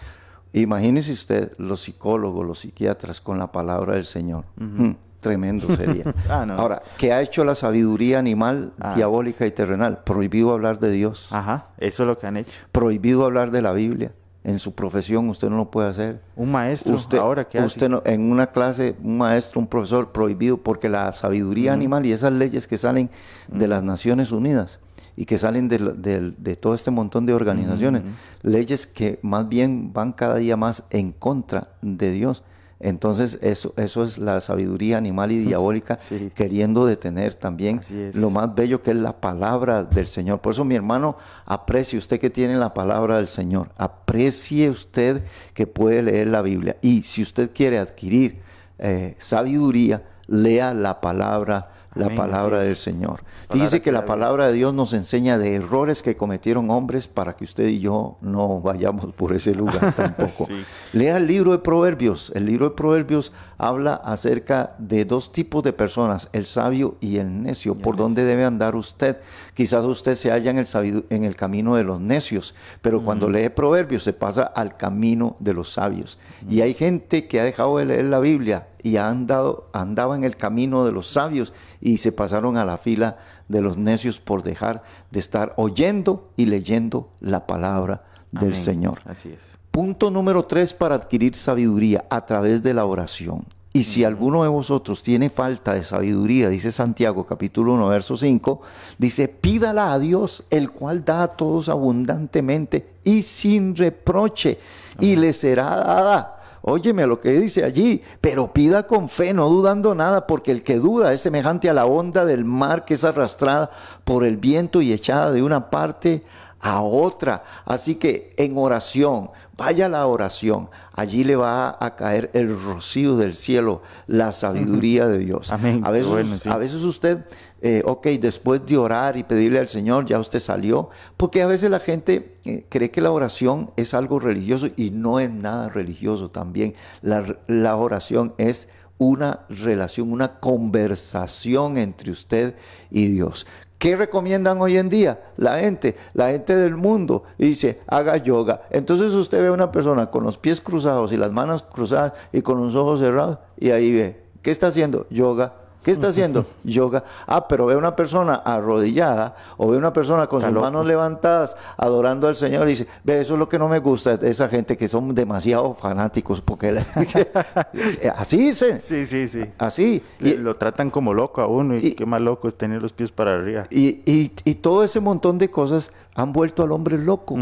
imagínese usted los psicólogos, los psiquiatras con la palabra del Señor. Hmm, tremendo sería. Ah, Ahora, ¿qué ha hecho la sabiduría animal, ah, diabólica y terrenal? Prohibido hablar de Dios. Ajá, eso es lo que han hecho. Prohibido hablar de la Biblia en su profesión usted no lo puede hacer. Un maestro, usted, ahora que usted en una clase, un maestro, un profesor prohibido porque la sabiduría animal y esas leyes que salen de las Naciones Unidas y que salen de, todo este montón de organizaciones, leyes que más bien van cada día más en contra de Dios. Entonces eso, eso es la sabiduría animal y diabólica queriendo detener también lo más bello que es la palabra del Señor. Por eso mi hermano, aprecie usted que tiene la palabra del Señor, aprecie usted que puede leer la Biblia. Y si usted quiere adquirir eh, sabiduría, lea la palabra la Amén, palabra del. Señor. Palabra Dice que la palabra de Dios nos enseña de errores que cometieron hombres para que usted y yo no vayamos por ese lugar tampoco. Sí. Lea el libro de Proverbios. El libro de Proverbios habla acerca de dos tipos de personas, el sabio y el necio. ¿Por dónde debe andar usted? Quizás usted se halla en el, sabidu- en el camino de los necios, pero cuando lee Proverbios se pasa al camino de los sabios. Y hay gente que ha dejado de leer la Biblia y andado, andaba en el camino de los sabios y se pasaron a la fila de los necios por dejar de estar oyendo y leyendo la palabra del Amén. Señor. Así es. Punto número tres para adquirir sabiduría a través de la oración. Y si alguno de vosotros tiene falta de sabiduría, dice Santiago capítulo 1, verso 5, dice, pídala a Dios, el cual da a todos abundantemente y sin reproche, y le será dada. Óyeme lo que dice allí, pero pida con fe, no dudando nada, porque el que duda es semejante a la onda del mar que es arrastrada por el viento y echada de una parte a otra. Así que en oración, vaya a la oración, allí le va a caer el rocío del cielo, la sabiduría de Dios. Amén. A veces, Bueno, sí. a veces usted, eh, ok, después de orar y pedirle al Señor, ya usted salió, porque a veces la gente eh, cree que la oración es algo religioso y no es nada religioso también. La, la oración es una relación, una conversación entre usted y Dios. ¿Qué recomiendan hoy en día la gente? La gente del mundo dice, haga yoga. Entonces usted ve a una persona con los pies cruzados y las manos cruzadas y con los ojos cerrados y ahí ve, ¿qué está haciendo? Yoga. ¿Qué está haciendo? Yoga. Ah, pero ve a una persona arrodillada o ve a una persona con Está sus loco. manos levantadas adorando al Señor y dice, ve, eso es lo que no me gusta de esa gente que son demasiado fanáticos porque la- así dice, Sí, sí, sí. así. Le- Y- lo tratan como loco a uno y, y- qué más loco es tener los pies para arriba. Y, y- y todo ese montón de cosas han vuelto al hombre loco.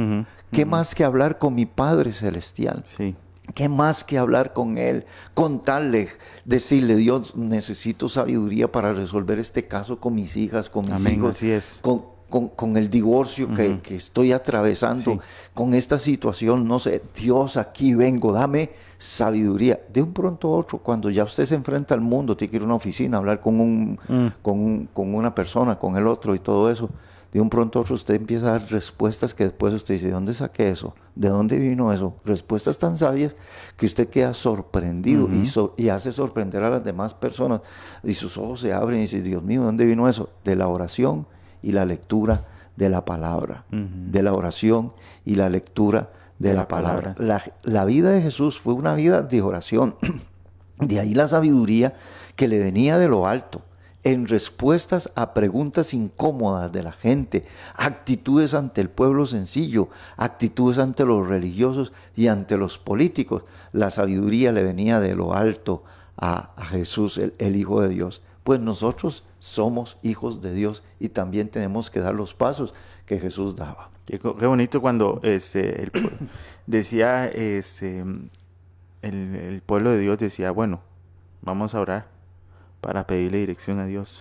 ¿Qué más que hablar con mi Padre Celestial? Sí. ¿Qué más que hablar con Él? Contarle, decirle, Dios, necesito sabiduría para resolver este caso con mis hijas, con mis Amén, hijos, así es. Con, con- con el divorcio que, que estoy atravesando, Sí. con esta situación, no sé, Dios, aquí vengo, dame sabiduría. De un pronto a otro, cuando ya usted se enfrenta al mundo, tiene que ir a una oficina, hablar con, un, Mm. con, un- con una persona, con el otro y todo eso. De un pronto a otro usted empieza a dar respuestas que después usted dice, ¿de dónde saqué eso? ¿De dónde vino eso? Respuestas tan sabias que usted queda sorprendido y, so- y hace sorprender a las demás personas. Y sus ojos se abren y dice, Dios mío, ¿de dónde vino eso? De la oración y la lectura de la palabra. De la oración y la lectura de, De la, la palabra. palabra. La, la vida de Jesús fue una vida de oración. De ahí la sabiduría que le venía de lo alto, en respuestas a preguntas incómodas de la gente, actitudes ante el pueblo sencillo, actitudes ante los religiosos y ante los políticos. La sabiduría le venía de lo alto a, Jesús, el, Hijo de Dios. Pues nosotros somos hijos de Dios y también tenemos que dar los pasos que Jesús daba. Qué, bonito cuando este, el decía este, el, el pueblo de Dios decía, bueno, vamos a orar para pedirle dirección a Dios.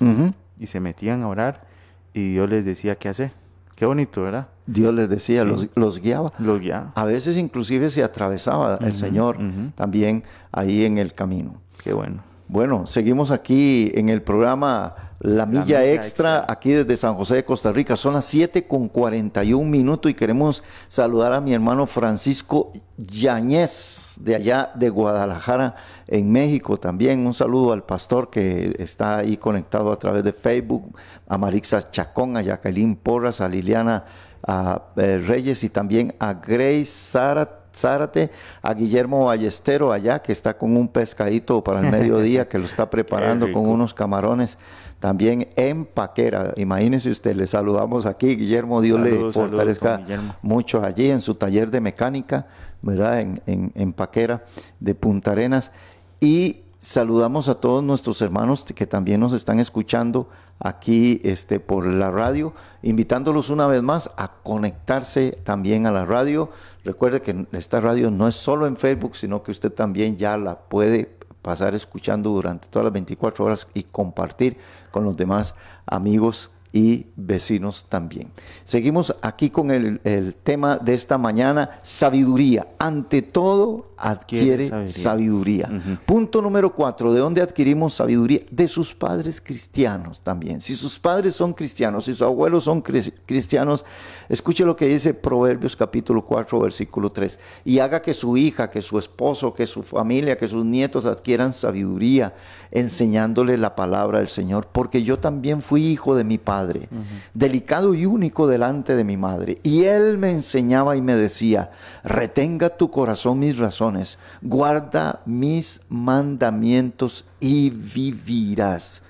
Y se metían a orar y Dios les decía qué hacer. Qué bonito, ¿verdad? Dios les decía, Sí. los, los guiaba. Los guiaba. A veces inclusive se atravesaba el Señor también ahí en el camino. Qué bueno. Bueno, seguimos aquí en el programa La Milla, Milla Extra, Extra. aquí desde San José de Costa Rica. Son las 7 con 41 minutos y queremos saludar a mi hermano Francisco Yañez, de allá de Guadalajara, en México también. Un saludo al pastor que está ahí conectado a través de Facebook, a Marixa Chacón, a Jacqueline Porras, a Liliana a, eh, Reyes y también a Grace Zárate. Zárate, a Guillermo Ballestero allá, que está con un pescadito para el mediodía, que lo está preparando con unos camarones también en Paquera. Imagínese usted, le saludamos aquí, Guillermo, Dios le Saludos, fortalezca mucho allí en su taller de mecánica, ¿verdad? En, en, en Paquera de Punta Arenas. Y saludamos a todos nuestros hermanos que también nos están escuchando aquí este, por la radio, invitándolos una vez más a conectarse también a la radio. Recuerde que esta radio no es solo en Facebook, sino que usted también ya la puede pasar escuchando durante todas las 24 horas y compartir con los demás amigos y vecinos también. Seguimos aquí con el, el tema de esta mañana, sabiduría. Ante todo, adquiere Adquiere sabiduría. sabiduría. Punto número cuatro, ¿de dónde adquirimos sabiduría? De sus padres cristianos también. Si sus padres son cristianos, si sus abuelos son cris- cristianos, escuche lo que dice Proverbios capítulo 4, versículo 3. Y haga que su hija, que su esposo, que su familia, que sus nietos adquieran sabiduría, enseñándole la palabra del Señor. Porque yo también fui hijo de mi padre, delicado y único delante de mi madre. Y él me enseñaba y me decía, retenga tu corazón mis razones, guarda mis mandamientos y vivirás.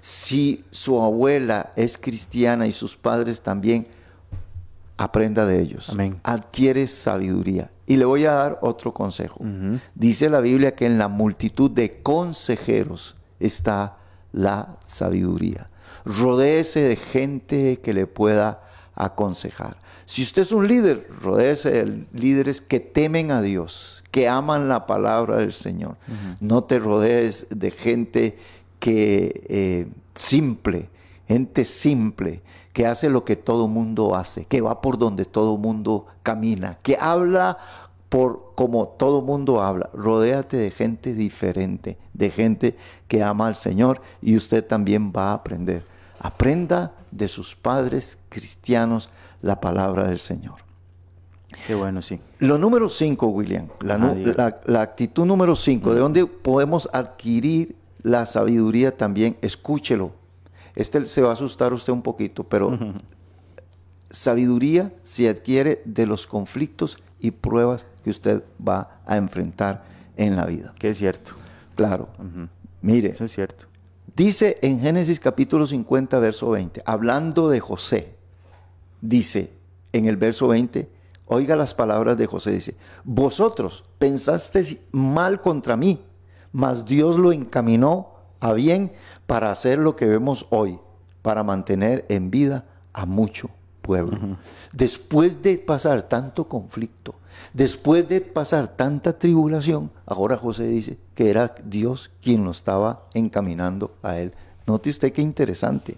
Si su abuela es cristiana y sus padres también, aprenda de ellos. Amén. Adquiere sabiduría. Y le voy a dar otro consejo. Dice la Biblia que en la multitud de consejeros está la sabiduría. Rodéese de gente que le pueda aconsejar. Si usted es un líder, rodéese de líderes que temen a Dios, que aman la palabra del Señor. No te rodees de gente que eh, simple, gente simple, que hace lo que todo mundo hace, que va por donde todo mundo camina, que habla por como todo mundo habla. Rodéate de gente diferente, de gente que ama al Señor y usted también va a aprender. Aprenda de sus padres cristianos la palabra del Señor. Qué bueno, sí. Lo número 5, William, la, diga. la- la actitud número 5, ¿de dónde podemos adquirir la sabiduría también? Escúchelo. Este se va a asustar usted un poquito, pero sabiduría se adquiere de los conflictos y pruebas que usted va a enfrentar en la vida. Que es cierto. Claro. Mire, Eso es cierto. Dice en Génesis capítulo 50, verso 20, hablando de José, dice en el verso 20, oiga las palabras de José, dice, vosotros pensasteis mal contra mí, mas Dios lo encaminó a bien para hacer lo que vemos hoy, para mantener en vida a mucho pueblo. Después de pasar tanto conflicto, después de pasar tanta tribulación, ahora José dice que era Dios quien lo estaba encaminando a él. Note usted qué interesante.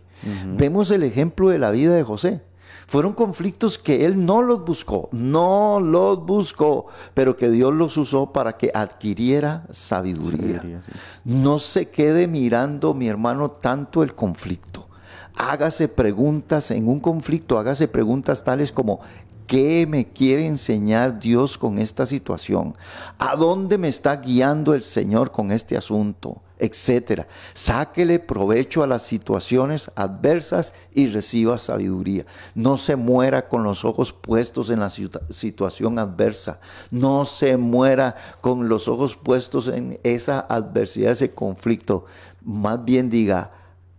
Vemos el ejemplo de la vida de José. Fueron conflictos que él no los buscó, no los buscó, pero que Dios los usó para que adquiriera sabiduría. Sabiduría, sí. No se quede mirando, mi hermano, tanto el conflicto. Hágase preguntas en un conflicto, hágase preguntas tales como, ¿qué me quiere enseñar Dios con esta situación? ¿A dónde me está guiando el Señor con este asunto? Etcétera. Sáquele provecho a las situaciones adversas y reciba sabiduría. No se muera con los ojos puestos en la situa- situación adversa. No se muera con los ojos puestos en esa adversidad, ese conflicto. Más bien diga,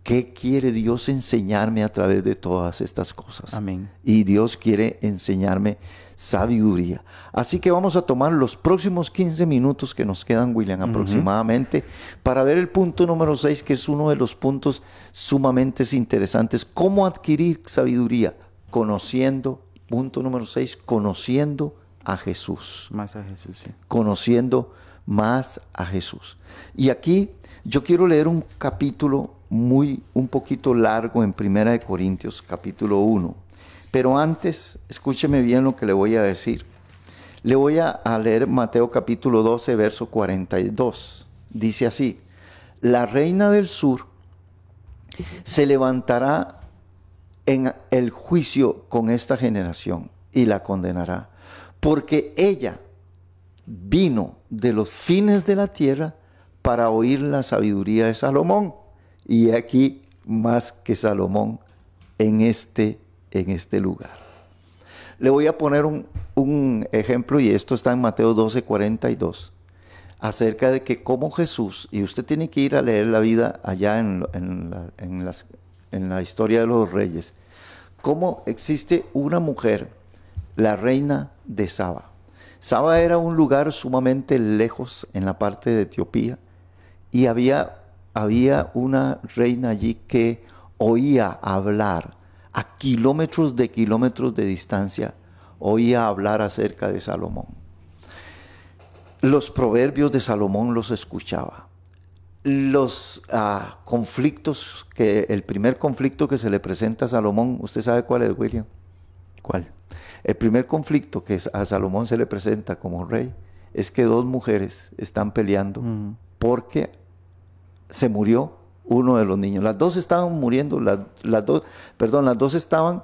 ¿qué quiere Dios enseñarme a través de todas estas cosas? Amén. Y Dios quiere enseñarme sabiduría. Así que vamos a tomar los próximos 15 minutos que nos quedan, William, aproximadamente, para ver el punto número 6, que es uno de los puntos sumamente interesantes. ¿Cómo adquirir sabiduría? Conociendo, punto número 6, conociendo a Jesús Más a Jesús, sí. conociendo más a Jesús. Y aquí yo quiero leer un capítulo muy un poquito largo en Primera de Corintios, capítulo 1. Pero antes, escúcheme bien lo que le voy a decir. Le voy a, a leer Mateo capítulo 12, verso 42. Dice así: La reina del sur se levantará en el juicio con esta generación y la condenará, porque ella vino de los fines de la tierra para oír la sabiduría de Salomón. Y aquí más que Salomón en este, en este lugar. Le voy a poner un, un ejemplo y esto está en Mateo 12, 42 acerca de que como Jesús, y usted tiene que ir a leer la vida allá en, la, en las- en la historia de los reyes, cómo existe una mujer, la reina de Saba. Saba era un lugar sumamente lejos en la parte de Etiopía y había, había una reina allí que oía hablar a kilómetros de kilómetros de distancia, oía hablar acerca de Salomón los proverbios de Salomón los escuchaba. los ah, conflictos, que el primer conflicto que se le presenta a Salomón, ¿usted sabe cuál es, William? ¿Cuál? El primer conflicto que a Salomón se le presenta como rey es que dos mujeres están peleando porque se murió uno de los niños. Las dos estaban muriendo, las, dos, perdón, las dos estaban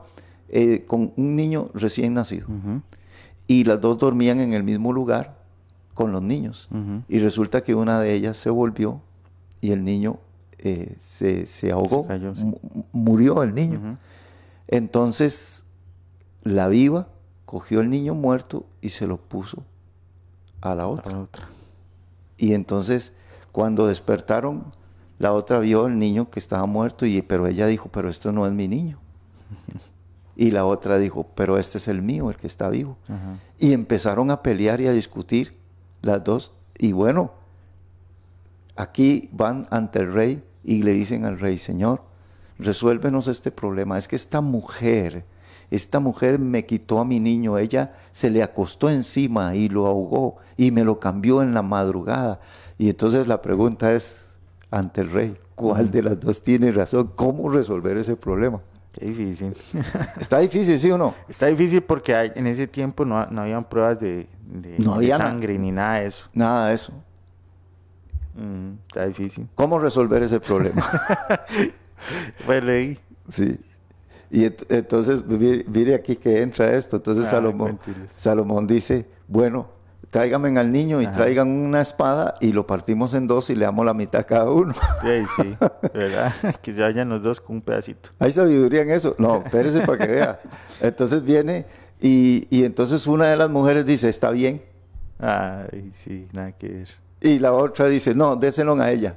eh, con un niño recién nacido. Y las dos dormían en el mismo lugar con los niños. Y resulta que una de ellas se volvió y el niño eh, se, ahogó, murió el niño. Entonces, la viva cogió el niño muerto y se lo puso a la otra. otra. Y entonces, cuando despertaron, la otra vio al niño que estaba muerto, y, pero ella dijo, pero esto no es mi niño. Y la otra dijo, pero este es el mío, el que está vivo. Y empezaron a pelear y a discutir las dos. Y bueno, aquí van ante el rey y le dicen al rey, Señor, resuélvenos este problema. Es que esta mujer, esta mujer me quitó a mi niño, ella se le acostó encima y lo ahogó y me lo cambió en la madrugada. Y entonces la pregunta es ante el rey, ¿cuál de las dos tiene razón? ¿Cómo resolver ese problema? Qué difícil. ¿Está difícil, sí o no? Está difícil porque hay, en ese tiempo no, no habían pruebas de, sangre ni nada de eso. Nada de eso. Mm, está difícil. ¿Cómo resolver ese problema? pues leí. Sí. Y entonces, mire, aquí que entra esto. Entonces Salomón, Salomón dice, bueno, tráigame al niño y traigan una espada y lo partimos en dos y le damos la mitad a cada uno. Sí, sí, ¿verdad? que se vayan los dos con un pedacito. ¿Hay sabiduría en eso? No, espérese para que vea. Entonces viene y, y entonces una de las mujeres dice, está bien. Ay, sí, nada que ver. Y la otra dice, no, déselo a ella.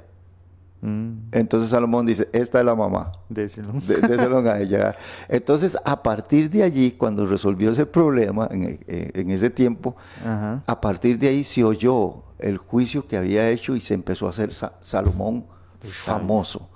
Mm. Entonces Salomón dice, esta es la mamá. Déselo. déselo a ella. Entonces, a partir de allí, cuando resolvió ese problema, en, eh, ese tiempo, a partir de ahí se oyó el juicio que había hecho y se empezó a hacer Salomón famoso.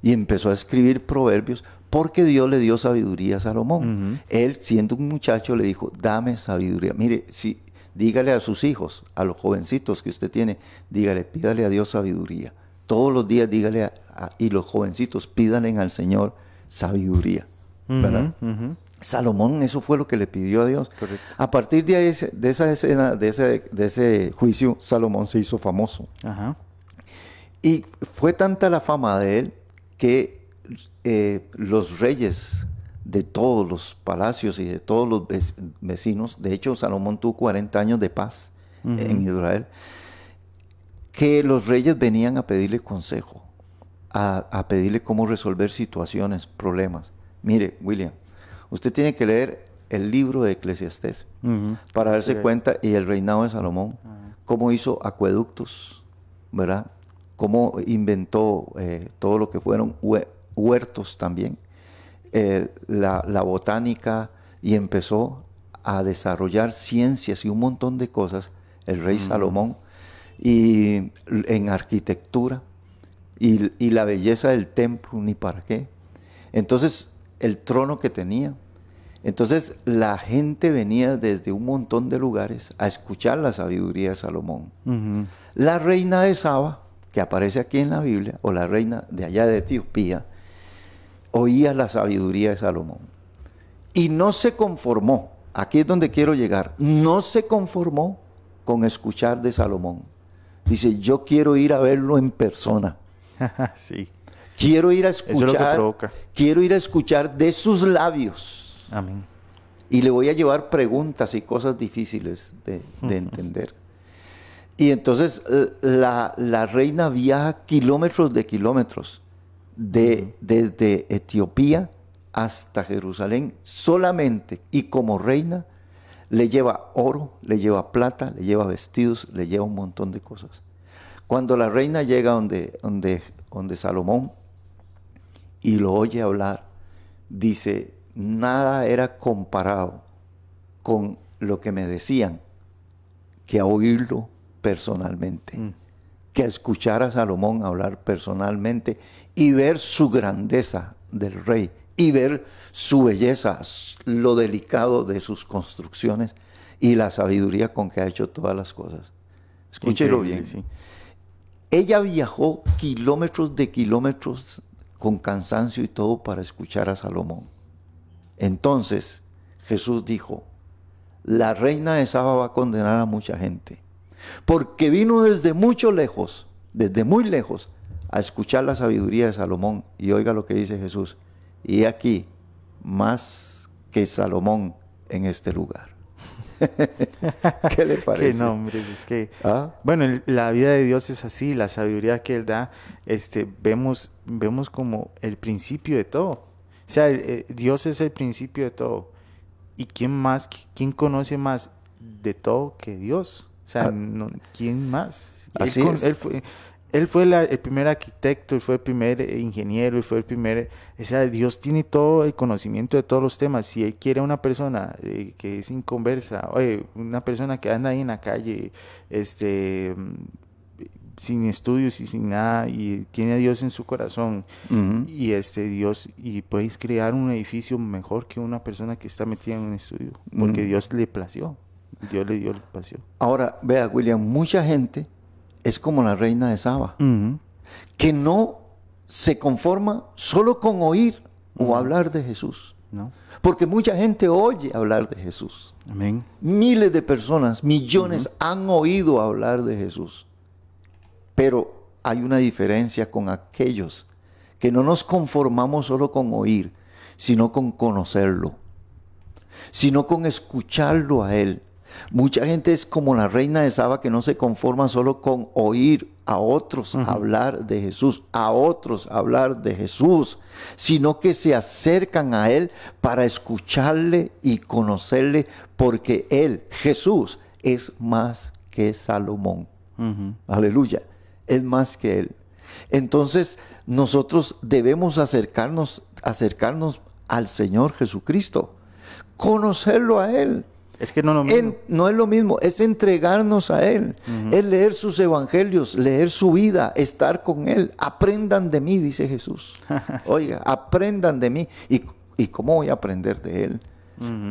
Y empezó a escribir proverbios porque Dios le dio sabiduría a Salomón. Él, siendo un muchacho, le dijo, dame sabiduría. Mire, si, dígale a sus hijos, a los jovencitos que usted tiene, dígale, pídale a Dios sabiduría todos los días dígale y los jovencitos pídanle al Señor sabiduría. Salomón eso fue lo que le pidió a Dios. A partir de, esa escena, de ese, juicio, Salomón se hizo famoso. Y fue tanta la fama de él que eh, los reyes de todos los palacios y de todos los vecinos, de hecho Salomón tuvo 40 años de paz en Israel, que los reyes venían a pedirle consejo, a, pedirle cómo resolver situaciones, problemas. Mire, William, usted tiene que leer el libro de Eclesiastés para darse cuenta y el reinado de Salomón, cómo hizo acueductos, ¿verdad? Cómo inventó eh, todo lo que fueron huertos también, eh, la, botánica y empezó a desarrollar ciencias y un montón de cosas, el rey Salomón, y en arquitectura y, la belleza del templo, ni para qué. Entonces, el trono que tenía. Entonces, la gente venía desde un montón de lugares a escuchar la sabiduría de Salomón. La reina de Saba, que aparece aquí en la Biblia, o la reina de allá de Etiopía, oía la sabiduría de Salomón. Y no se conformó, aquí es donde quiero llegar, no se conformó con escuchar de Salomón. Dice, yo quiero ir a verlo en persona. sí. Quiero ir a escuchar. quiero ir a escuchar de sus labios. Amén. Y le voy a llevar preguntas y cosas difíciles de, entender. Y entonces eh, la, reina viaja kilómetros de kilómetros de, desde Etiopía hasta Jerusalén solamente y como reina le lleva oro, le lleva plata, le lleva vestidos, le lleva un montón de cosas. Cuando la reina llega donde, donde, donde Salomón y lo oye hablar, dice, nada era comparado con lo que me decían que a oírlo personalmente, mm. que a escuchar a Salomón hablar personalmente y ver su grandeza del rey y ver su belleza, lo delicado de sus construcciones y la sabiduría con que ha hecho todas las cosas. Escúchelo bien. ella viajó kilómetros de kilómetros con cansancio y todo para escuchar a Salomón. Entonces Jesús dijo, la reina de Saba va a condenar a mucha gente, porque vino desde mucho lejos, desde muy lejos, a escuchar la sabiduría de Salomón. Y oiga lo que dice Jesús, y aquí, más que Salomón en este lugar. ¿Qué le parece? Qué nombres, es que, ¿Ah? bueno, la vida de Dios es así, la sabiduría que Él da, este, vemos, vemos como el principio de todo. O sea, eh, Dios es el principio de todo. ¿Y quién más, quién conoce más de todo que Dios? O sea, ah. ¿quién más? Así es. Él fue, él fue el primer arquitecto, él fue el primer eh, ingeniero, él fue el primer... O sea, Dios tiene todo el conocimiento de todos los temas. Si Él quiere una persona eh, que es inconversa, oye, una persona que anda ahí en la calle, este sin estudios y sin nada y tiene a Dios en su corazón y este Dios y puedes crear un edificio mejor que una persona que está metida en un estudio porque Dios le plació Dios le dio el plació ahora vea William mucha gente es como la reina de Saba, que no se conforma solo con oír o hablar de Jesús. Porque mucha gente oye hablar de Jesús. Amén. Miles de personas, millones han oído hablar de Jesús. Pero hay una diferencia con aquellos que no nos conformamos solo con oír, sino con conocerlo, sino con escucharlo a Él, Mucha gente es como la reina de Saba que no se conforma solo con oír a otros hablar de Jesús, a otros hablar de Jesús, sino que se acercan a Él para escucharle y conocerle, porque Él, Jesús, es más que Salomón. Aleluya, es más que Él. Entonces nosotros debemos acercarnos, acercarnos al Señor Jesucristo, conocerlo a Él es que no, lo mismo. no es lo mismo, es entregarnos a Él, es leer sus evangelios, leer su vida, estar con Él. Aprendan de mí, dice Jesús. Oiga, aprendan de mí. ¿Y, ¿Y, cómo voy a aprender de Él?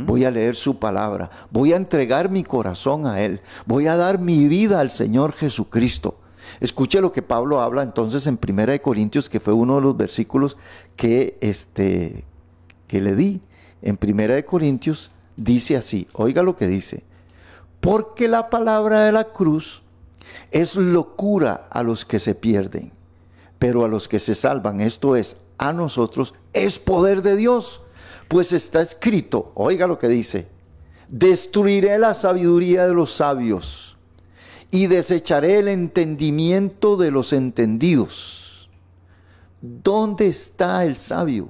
Voy a leer su palabra, voy a entregar mi corazón a Él, voy a dar mi vida al Señor Jesucristo. Escuche lo que Pablo habla entonces en Primera de Corintios, que fue uno de los versículos que, este, que le di. En Primera de Corintios dice así, oiga lo que dice, porque la palabra de la cruz es locura a los que se pierden, pero a los que se salvan, esto es, a nosotros, es poder de Dios, pues está escrito, oiga lo que dice, destruiré la sabiduría de los sabios y desecharé el entendimiento de los entendidos. ¿Dónde está el sabio?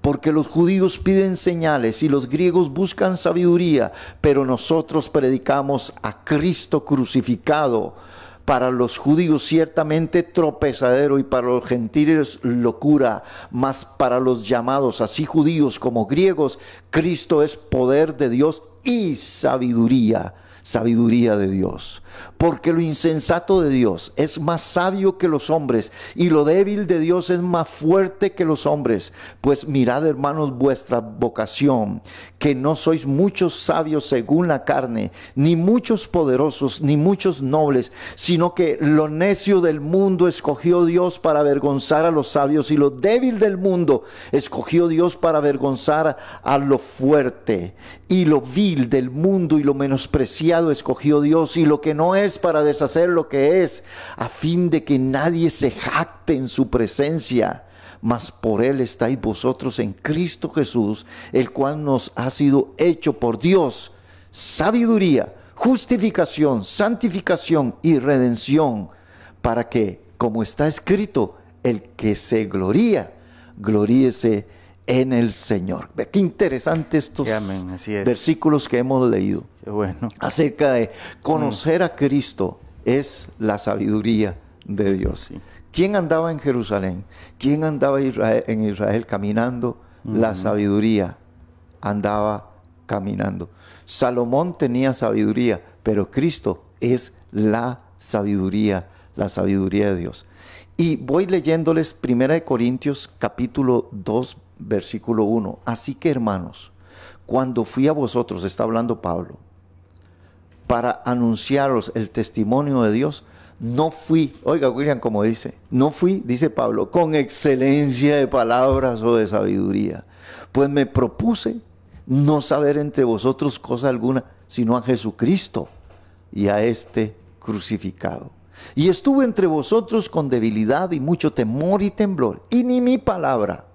porque los judíos piden señales y los griegos buscan sabiduría, pero nosotros predicamos a Cristo crucificado. Para los judíos ciertamente tropezadero y para los gentiles locura, mas para los llamados así judíos como griegos, Cristo es poder de Dios y sabiduría, sabiduría de Dios porque lo insensato de Dios es más sabio que los hombres y lo débil de Dios es más fuerte que los hombres. Pues mirad hermanos vuestra vocación, que no sois muchos sabios según la carne, ni muchos poderosos, ni muchos nobles, sino que lo necio del mundo escogió Dios para avergonzar a los sabios y lo débil del mundo escogió Dios para avergonzar a lo fuerte y lo vil del mundo y lo menospreciado escogió Dios y lo que no es para deshacer lo que es, a fin de que nadie se jacte en su presencia. Mas por él estáis vosotros en Cristo Jesús, el cual nos ha sido hecho por Dios sabiduría, justificación, santificación y redención, para que, como está escrito, el que se gloría, gloríese en el Señor. Qué interesante estos versículos que hemos leído. bueno. Acerca de conocer a Cristo es la sabiduría de Dios. ¿Quién andaba en Jerusalén? ¿Quién andaba en Israel caminando? La sabiduría andaba caminando. Salomón tenía sabiduría, pero Cristo es la sabiduría, la sabiduría de Dios. Y voy leyéndoles 1 Corintios capítulo 2, versículo 1. Así que hermanos, cuando fui a vosotros, está hablando Pablo, para anunciaros el testimonio de Dios, no fui, oiga William como dice, no fui, dice Pablo, con excelencia de palabras o de sabiduría, pues me propuse no saber entre vosotros cosa alguna, sino a Jesucristo y a este crucificado. Y estuve entre vosotros con debilidad y mucho temor y temblor, y ni mi palabra,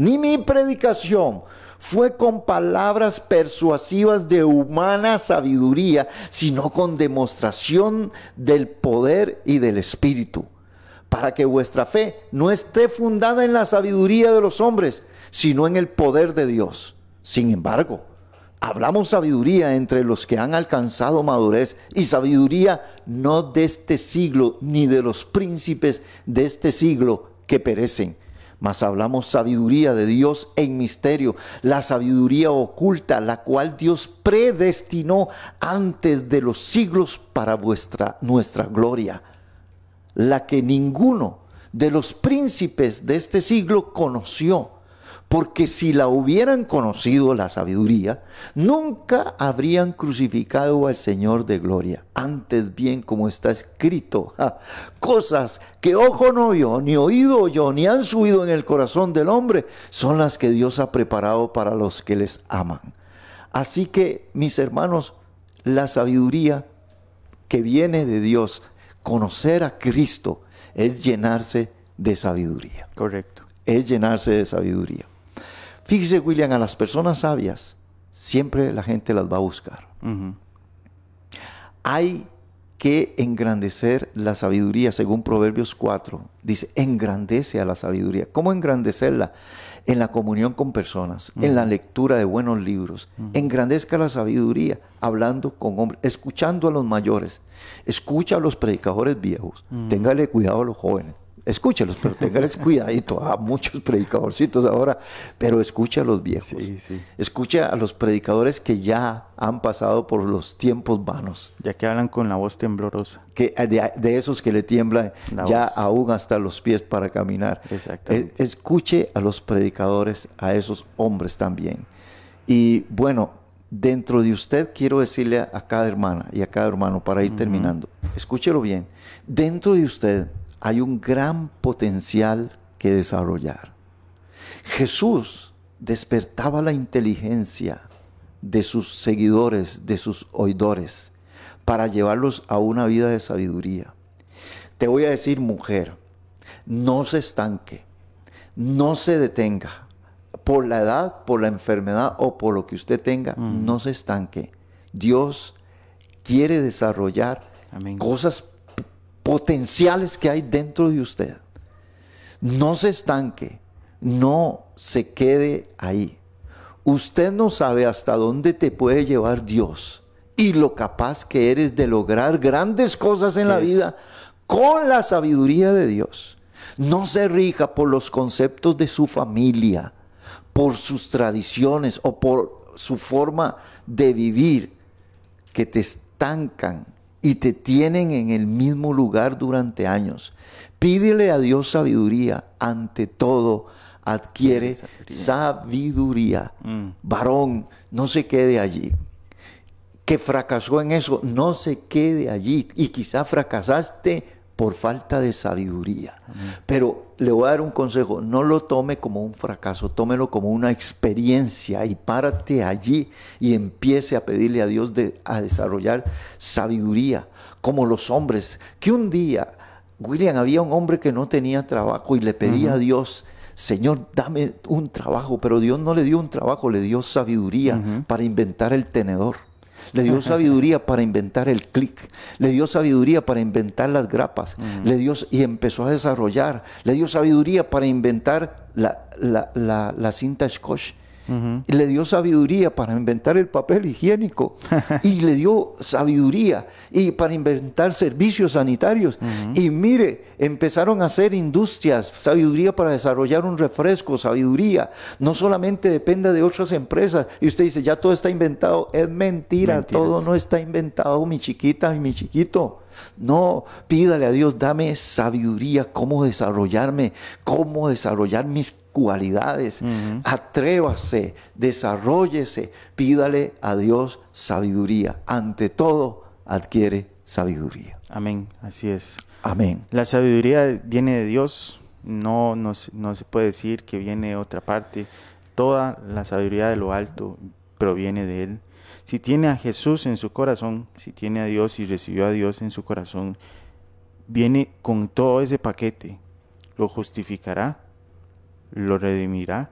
ni mi predicación fue con palabras persuasivas de humana sabiduría, sino con demostración del poder y del Espíritu, para que vuestra fe no esté fundada en la sabiduría de los hombres, sino en el poder de Dios. Sin embargo, hablamos sabiduría entre los que han alcanzado madurez y sabiduría no de este siglo ni de los príncipes de este siglo que perecen mas hablamos sabiduría de Dios en misterio, la sabiduría oculta, la cual Dios predestinó antes de los siglos para vuestra nuestra gloria, la que ninguno de los príncipes de este siglo conoció porque si la hubieran conocido la sabiduría, nunca habrían crucificado al Señor de gloria. Antes bien, como está escrito, cosas que ojo no vio, ni oído oyó, ni han subido en el corazón del hombre, son las que Dios ha preparado para los que les aman. Así que, mis hermanos, la sabiduría que viene de Dios, conocer a Cristo, es llenarse de sabiduría. Correcto. Es llenarse de sabiduría. Fíjese, William, a las personas sabias, siempre la gente las va a buscar. Hay que engrandecer la sabiduría, según Proverbios 4. Dice, engrandece a la sabiduría. ¿Cómo engrandecerla? En la comunión con personas, en la lectura de buenos libros. Engrandezca la sabiduría, hablando con hombres, escuchando a los mayores. Escucha a los predicadores viejos. Téngale cuidado a los jóvenes escúchelos, pero tenganles cuidadito a muchos predicadorcitos ahora, pero escucha a los viejos. Escucha a los predicadores que ya han pasado por los tiempos vanos. Ya que hablan con la voz temblorosa. Que, de, esos que le tiemblan ya aún hasta los pies para caminar. Exactamente. escuche a los predicadores, a esos hombres también. Y bueno, dentro de usted quiero decirle a cada hermana y a cada hermano para ir terminando, escúchelo bien, dentro de usted hay un gran potencial que desarrollar. Jesús despertaba la inteligencia de sus seguidores, de sus oidores, para llevarlos a una vida de sabiduría. Te voy a decir, mujer, no se estanque, no se detenga. Por la edad, por la enfermedad o por lo que usted tenga, mm. no se estanque. Dios quiere desarrollar cosas potenciales que hay dentro de usted. No se estanque, no se quede ahí. Usted no sabe hasta dónde te puede llevar Dios y lo capaz que eres de lograr grandes cosas en la vida con la sabiduría de Dios. No se rija por los conceptos de su familia, por sus tradiciones o por su forma de vivir que te estancan y te tienen en el mismo lugar durante años. Pídele a Dios sabiduría. Ante todo, adquiere sabiduría. Mm. Varón, no se quede allí. Que fracasó en eso, no se quede allí. Y quizá fracasaste por falta de sabiduría. Pero le voy a dar un consejo, no lo tome como un fracaso, tómelo como una experiencia y párate allí y empiece a pedirle a Dios de, a desarrollar sabiduría, como los hombres, que un día, William, había un hombre que no tenía trabajo y le pedía a Dios, Señor, dame un trabajo, pero Dios no le dio un trabajo, le dio sabiduría para inventar el tenedor le dio sabiduría para inventar el clic, le dio sabiduría para inventar las grapas, le dio y empezó a desarrollar, le dio sabiduría para inventar la, cinta scotch. Le dio sabiduría para inventar el papel higiénico. y le dio sabiduría y para inventar servicios sanitarios. Y mire, empezaron a hacer industrias, sabiduría para desarrollar un refresco, sabiduría. No solamente depende de otras empresas. Y usted dice, ya todo está inventado. Es mentira, todo no está inventado, mi chiquita y mi chiquito. No, pídale a Dios, dame sabiduría, cómo desarrollarme, cómo desarrollar mis cualidades. Atrévase, desarrollese, pídale a Dios sabiduría. Ante todo, adquiere sabiduría. Amén, así es. Amén. La sabiduría viene de Dios, no, no, no se puede decir que viene de otra parte. Toda la sabiduría de lo alto proviene de Él. Si tiene a Jesús en su corazón, si tiene a Dios y recibió a Dios en su corazón, viene con todo ese paquete. Lo justificará, lo redimirá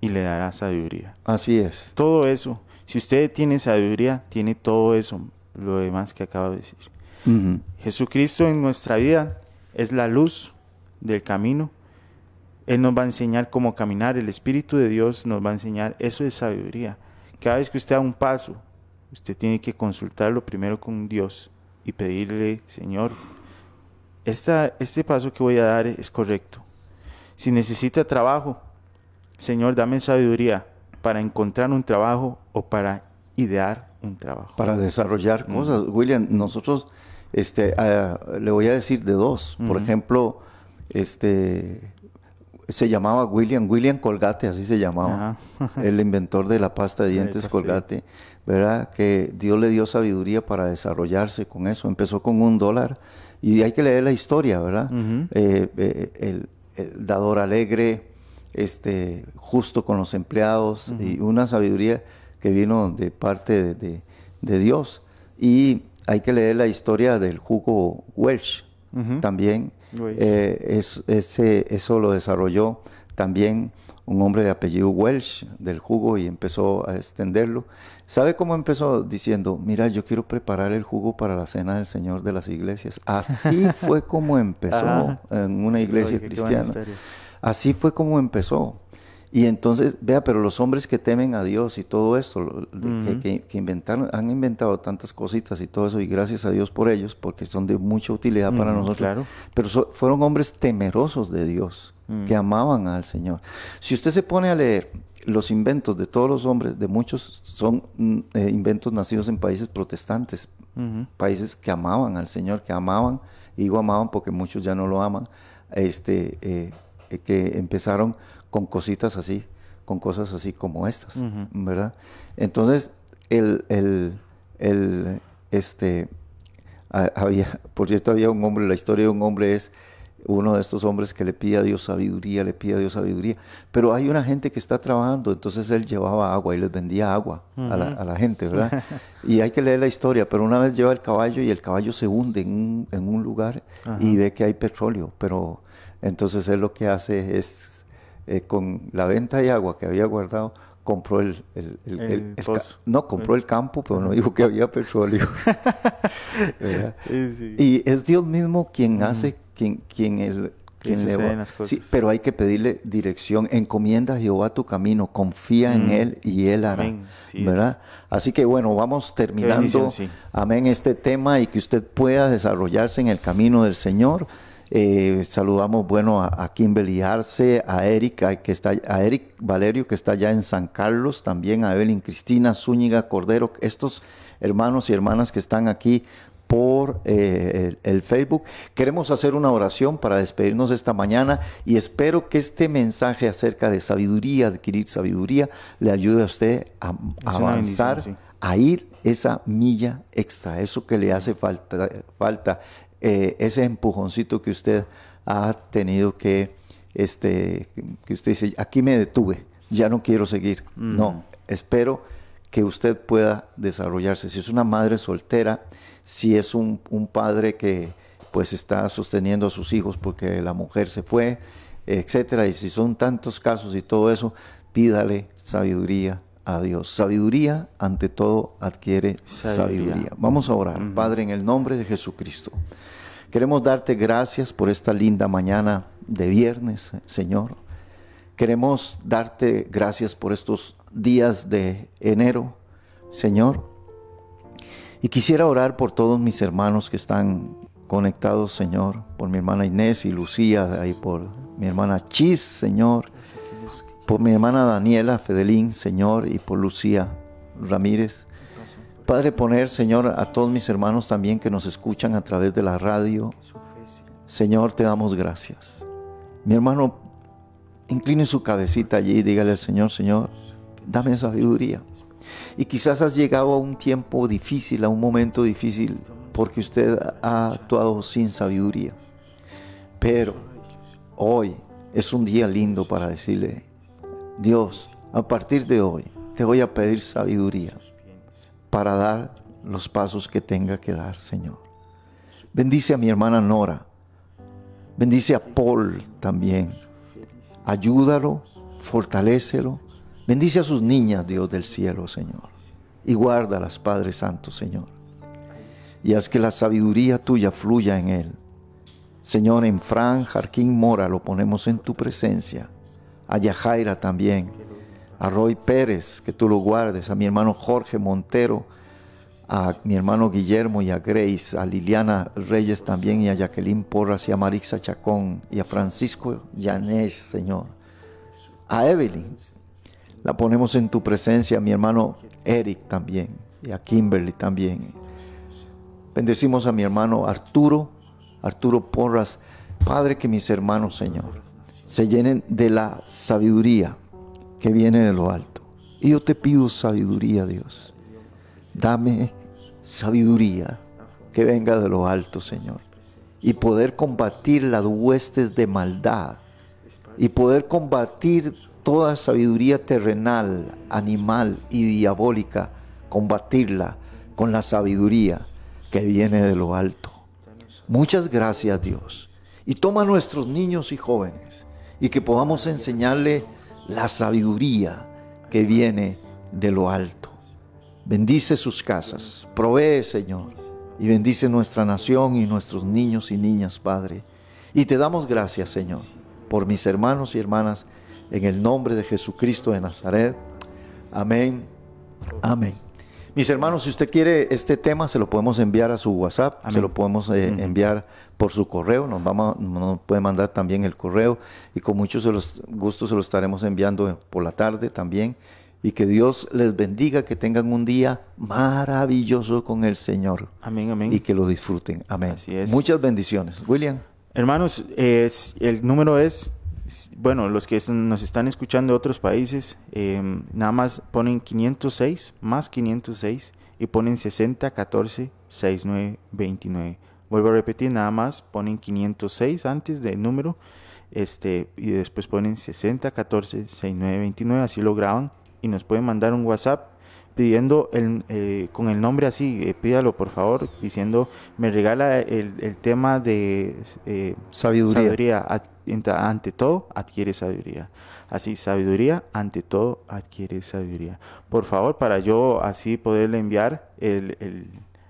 y le dará sabiduría. Así es. Todo eso. Si usted tiene sabiduría, tiene todo eso, lo demás que acabo de decir. Jesucristo en nuestra vida es la luz del camino. Él nos va a enseñar cómo caminar. El Espíritu de Dios nos va a enseñar. Eso es sabiduría. Cada vez que usted da un paso, usted tiene que consultarlo primero con Dios y pedirle, Señor, esta, este paso que voy a dar es correcto. Si necesita trabajo, Señor, dame sabiduría para encontrar un trabajo o para idear un trabajo. Para desarrollar cosas. William, nosotros este, ah, le voy a decir de dos. Por ejemplo, este, se llamaba William, William Colgate, así se llamaba, el inventor de la pasta de dientes Colgate, ¿verdad? Que Dios le dio sabiduría para desarrollarse con eso. Empezó con un dólar y hay que leer la historia, ¿verdad? Eh, eh, el, dador alegre, este, justo con los empleados y una sabiduría que vino de parte de, Dios. Y hay que leer la historia del jugo Welsh también. Eh, es, ese, eso lo desarrolló también un hombre de apellido Welsh del jugo y empezó a extenderlo. ¿Sabe cómo empezó? Diciendo, mira, yo quiero preparar el jugo para la cena del Señor de las iglesias. Así fue como empezó en una iglesia cristiana. Así fue como empezó. Y entonces, vea, pero los hombres que temen a Dios y todo esto, que, inventaron, han inventado tantas cositas y todo eso, y gracias a Dios por ellos, porque son de mucha utilidad para nosotros. Pero fueron hombres temerosos de Dios, que amaban al Señor. Si usted se pone a leer los inventos de todos los hombres, de muchos, son mm, eh, inventos nacidos en países protestantes, países que amaban al Señor, que amaban, y digo amaban porque muchos ya no lo aman, este, eh, eh, que empezaron con cositas así, con cosas así como estas, ¿verdad? Entonces, el, el, el, este, había, por cierto, había un hombre, la historia de un hombre es uno de estos hombres que le pide a Dios sabiduría, le pide a Dios sabiduría, pero hay una gente que está trabajando, entonces él llevaba agua y les vendía agua a, la, gente, ¿verdad? y hay que leer la historia, pero una vez lleva el caballo y el caballo se hunde en un, en un lugar y ve que hay petróleo, pero entonces él lo que hace es eh, con la venta de agua que había guardado, compró el, el, no compró el campo pero no dijo que había petróleo. Y es Dios mismo quien hace quien quien el quien le va. Sí, pero hay que pedirle dirección. Encomienda a Jehová tu camino. Confía en él y él hará. Verdad así que bueno vamos terminando. amén este tema y que usted pueda desarrollarse en el camino del Señor eh, saludamos, bueno, a, Kimberly Arce, a Eric, que está, a Eric Valerio, que está ya en San Carlos, también a Evelyn Cristina Zúñiga Cordero, estos hermanos y hermanas que están aquí por eh, el, Facebook. Queremos hacer una oración para despedirnos esta mañana y espero que este mensaje acerca de sabiduría, adquirir sabiduría, le ayude a usted a, avanzar, a ir esa milla extra, eso que le hace falta, falta eh, ese empujoncito que usted ha tenido que, este, que usted dice, aquí me detuve, ya no quiero seguir. No, espero que usted pueda desarrollarse. Si es una madre soltera, si es un, padre que pues está sosteniendo a sus hijos porque la mujer se fue, etcétera, y si son tantos casos y todo eso, pídale sabiduría a Dios. Sabiduría, ante todo, adquiere sabiduría. Vamos a orar. Padre, en el nombre de Jesucristo. Queremos darte gracias por esta linda mañana de viernes, Señor. Queremos darte gracias por estos días de enero, Señor. Y quisiera orar por todos mis hermanos que están conectados, Señor, por mi hermana Inés y Lucía, y por mi hermana Chis, Señor, por mi hermana Daniela Fedelín, Señor, y por Lucía Ramírez. Padre, poner, Señor, a todos mis hermanos también que nos escuchan a través de la radio. Señor, te damos gracias. Mi hermano, incline su cabecita allí y dígale al Señor, Señor, dame sabiduría. Y quizás has llegado a un tiempo difícil, a un momento difícil, porque usted ha actuado sin sabiduría. Pero hoy es un día lindo para decirle, Dios, a partir de hoy te voy a pedir sabiduría para dar los pasos que tenga que dar, Señor. Bendice a mi hermana Nora. Bendice a Paul también. Ayúdalo, fortalécelo. Bendice a sus niñas, Dios del cielo, Señor. Y guárdalas, Padre Santo, Señor. Y haz que la sabiduría tuya fluya en él. Señor, en Fran Jarquín Mora lo ponemos en tu presencia. A Yajaira también. A Roy Pérez, que tú lo guardes. A mi hermano Jorge Montero. A mi hermano Guillermo y a Grace. A Liliana Reyes también. Y a Jacqueline Porras y a Marisa Chacón. Y a Francisco Yanés, Señor. A Evelyn la ponemos en tu presencia, mi hermano Eric también, y a Kimberly también. Bendecimos a mi hermano Arturo, Arturo Porras. Padre, que mis hermanos, Señor, se llenen de la sabiduría que viene de lo alto. Y yo te pido sabiduría, Dios. Dame sabiduría que venga de lo alto, Señor. Y poder combatir las huestes de maldad. Y poder combatir toda sabiduría terrenal, animal y diabólica, combatirla con la sabiduría que viene de lo alto. Muchas gracias Dios. Y toma a nuestros niños y jóvenes y que podamos enseñarle la sabiduría que viene de lo alto. Bendice sus casas, provee Señor, y bendice nuestra nación y nuestros niños y niñas, Padre. Y te damos gracias, Señor, por mis hermanos y hermanas en el nombre de Jesucristo de Nazaret. Amén. Amén. Mis hermanos, si usted quiere este tema, se lo podemos enviar a su WhatsApp, se lo podemos eh, enviar por su correo, nos, vamos, nos puede mandar también el correo y con muchos los gustos se lo estaremos enviando por la tarde también. Y que Dios les bendiga, que tengan un día maravilloso con el Señor. Amén, amén. Y que lo disfruten. Amén. Muchas bendiciones. William. Hermanos, es, el número es bueno, los que nos están escuchando de otros países, em, nada más ponen 506, más 506 y ponen 60 14 69 29. Vuelvo a repetir, nada más ponen 506 antes del número este, y después ponen 60 14 69 29, así lo graban y nos pueden mandar un WhatsApp pidiendo el, eh, con el nombre así, eh, pídalo por favor, diciendo, me regala el, tema de eh, sabiduría. ante todo, adquiere sabiduría. Así, sabiduría, ante todo, adquiere sabiduría. Por favor, para yo así poderle enviar el, el,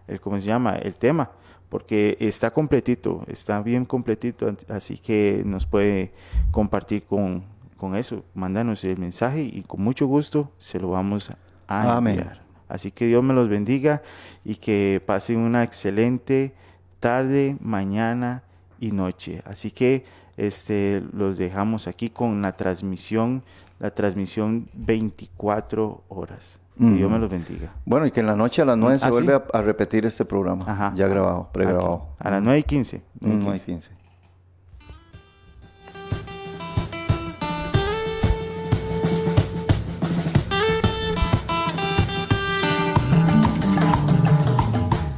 el ¿cómo se llama? El tema porque está completito, está bien completito, así que nos puede compartir con, con eso, mándanos el mensaje y con mucho gusto se lo vamos a Amén. Así que Dios me los bendiga y que pasen una excelente tarde, mañana y noche. Así que este los dejamos aquí con la transmisión, la transmisión 24 horas. Dios me los bendiga. Bueno, y que en la noche a las 9 se ah, vuelve a, repetir este programa. Ya grabado, pregrabado. A las 9 y 15. 9 y 15.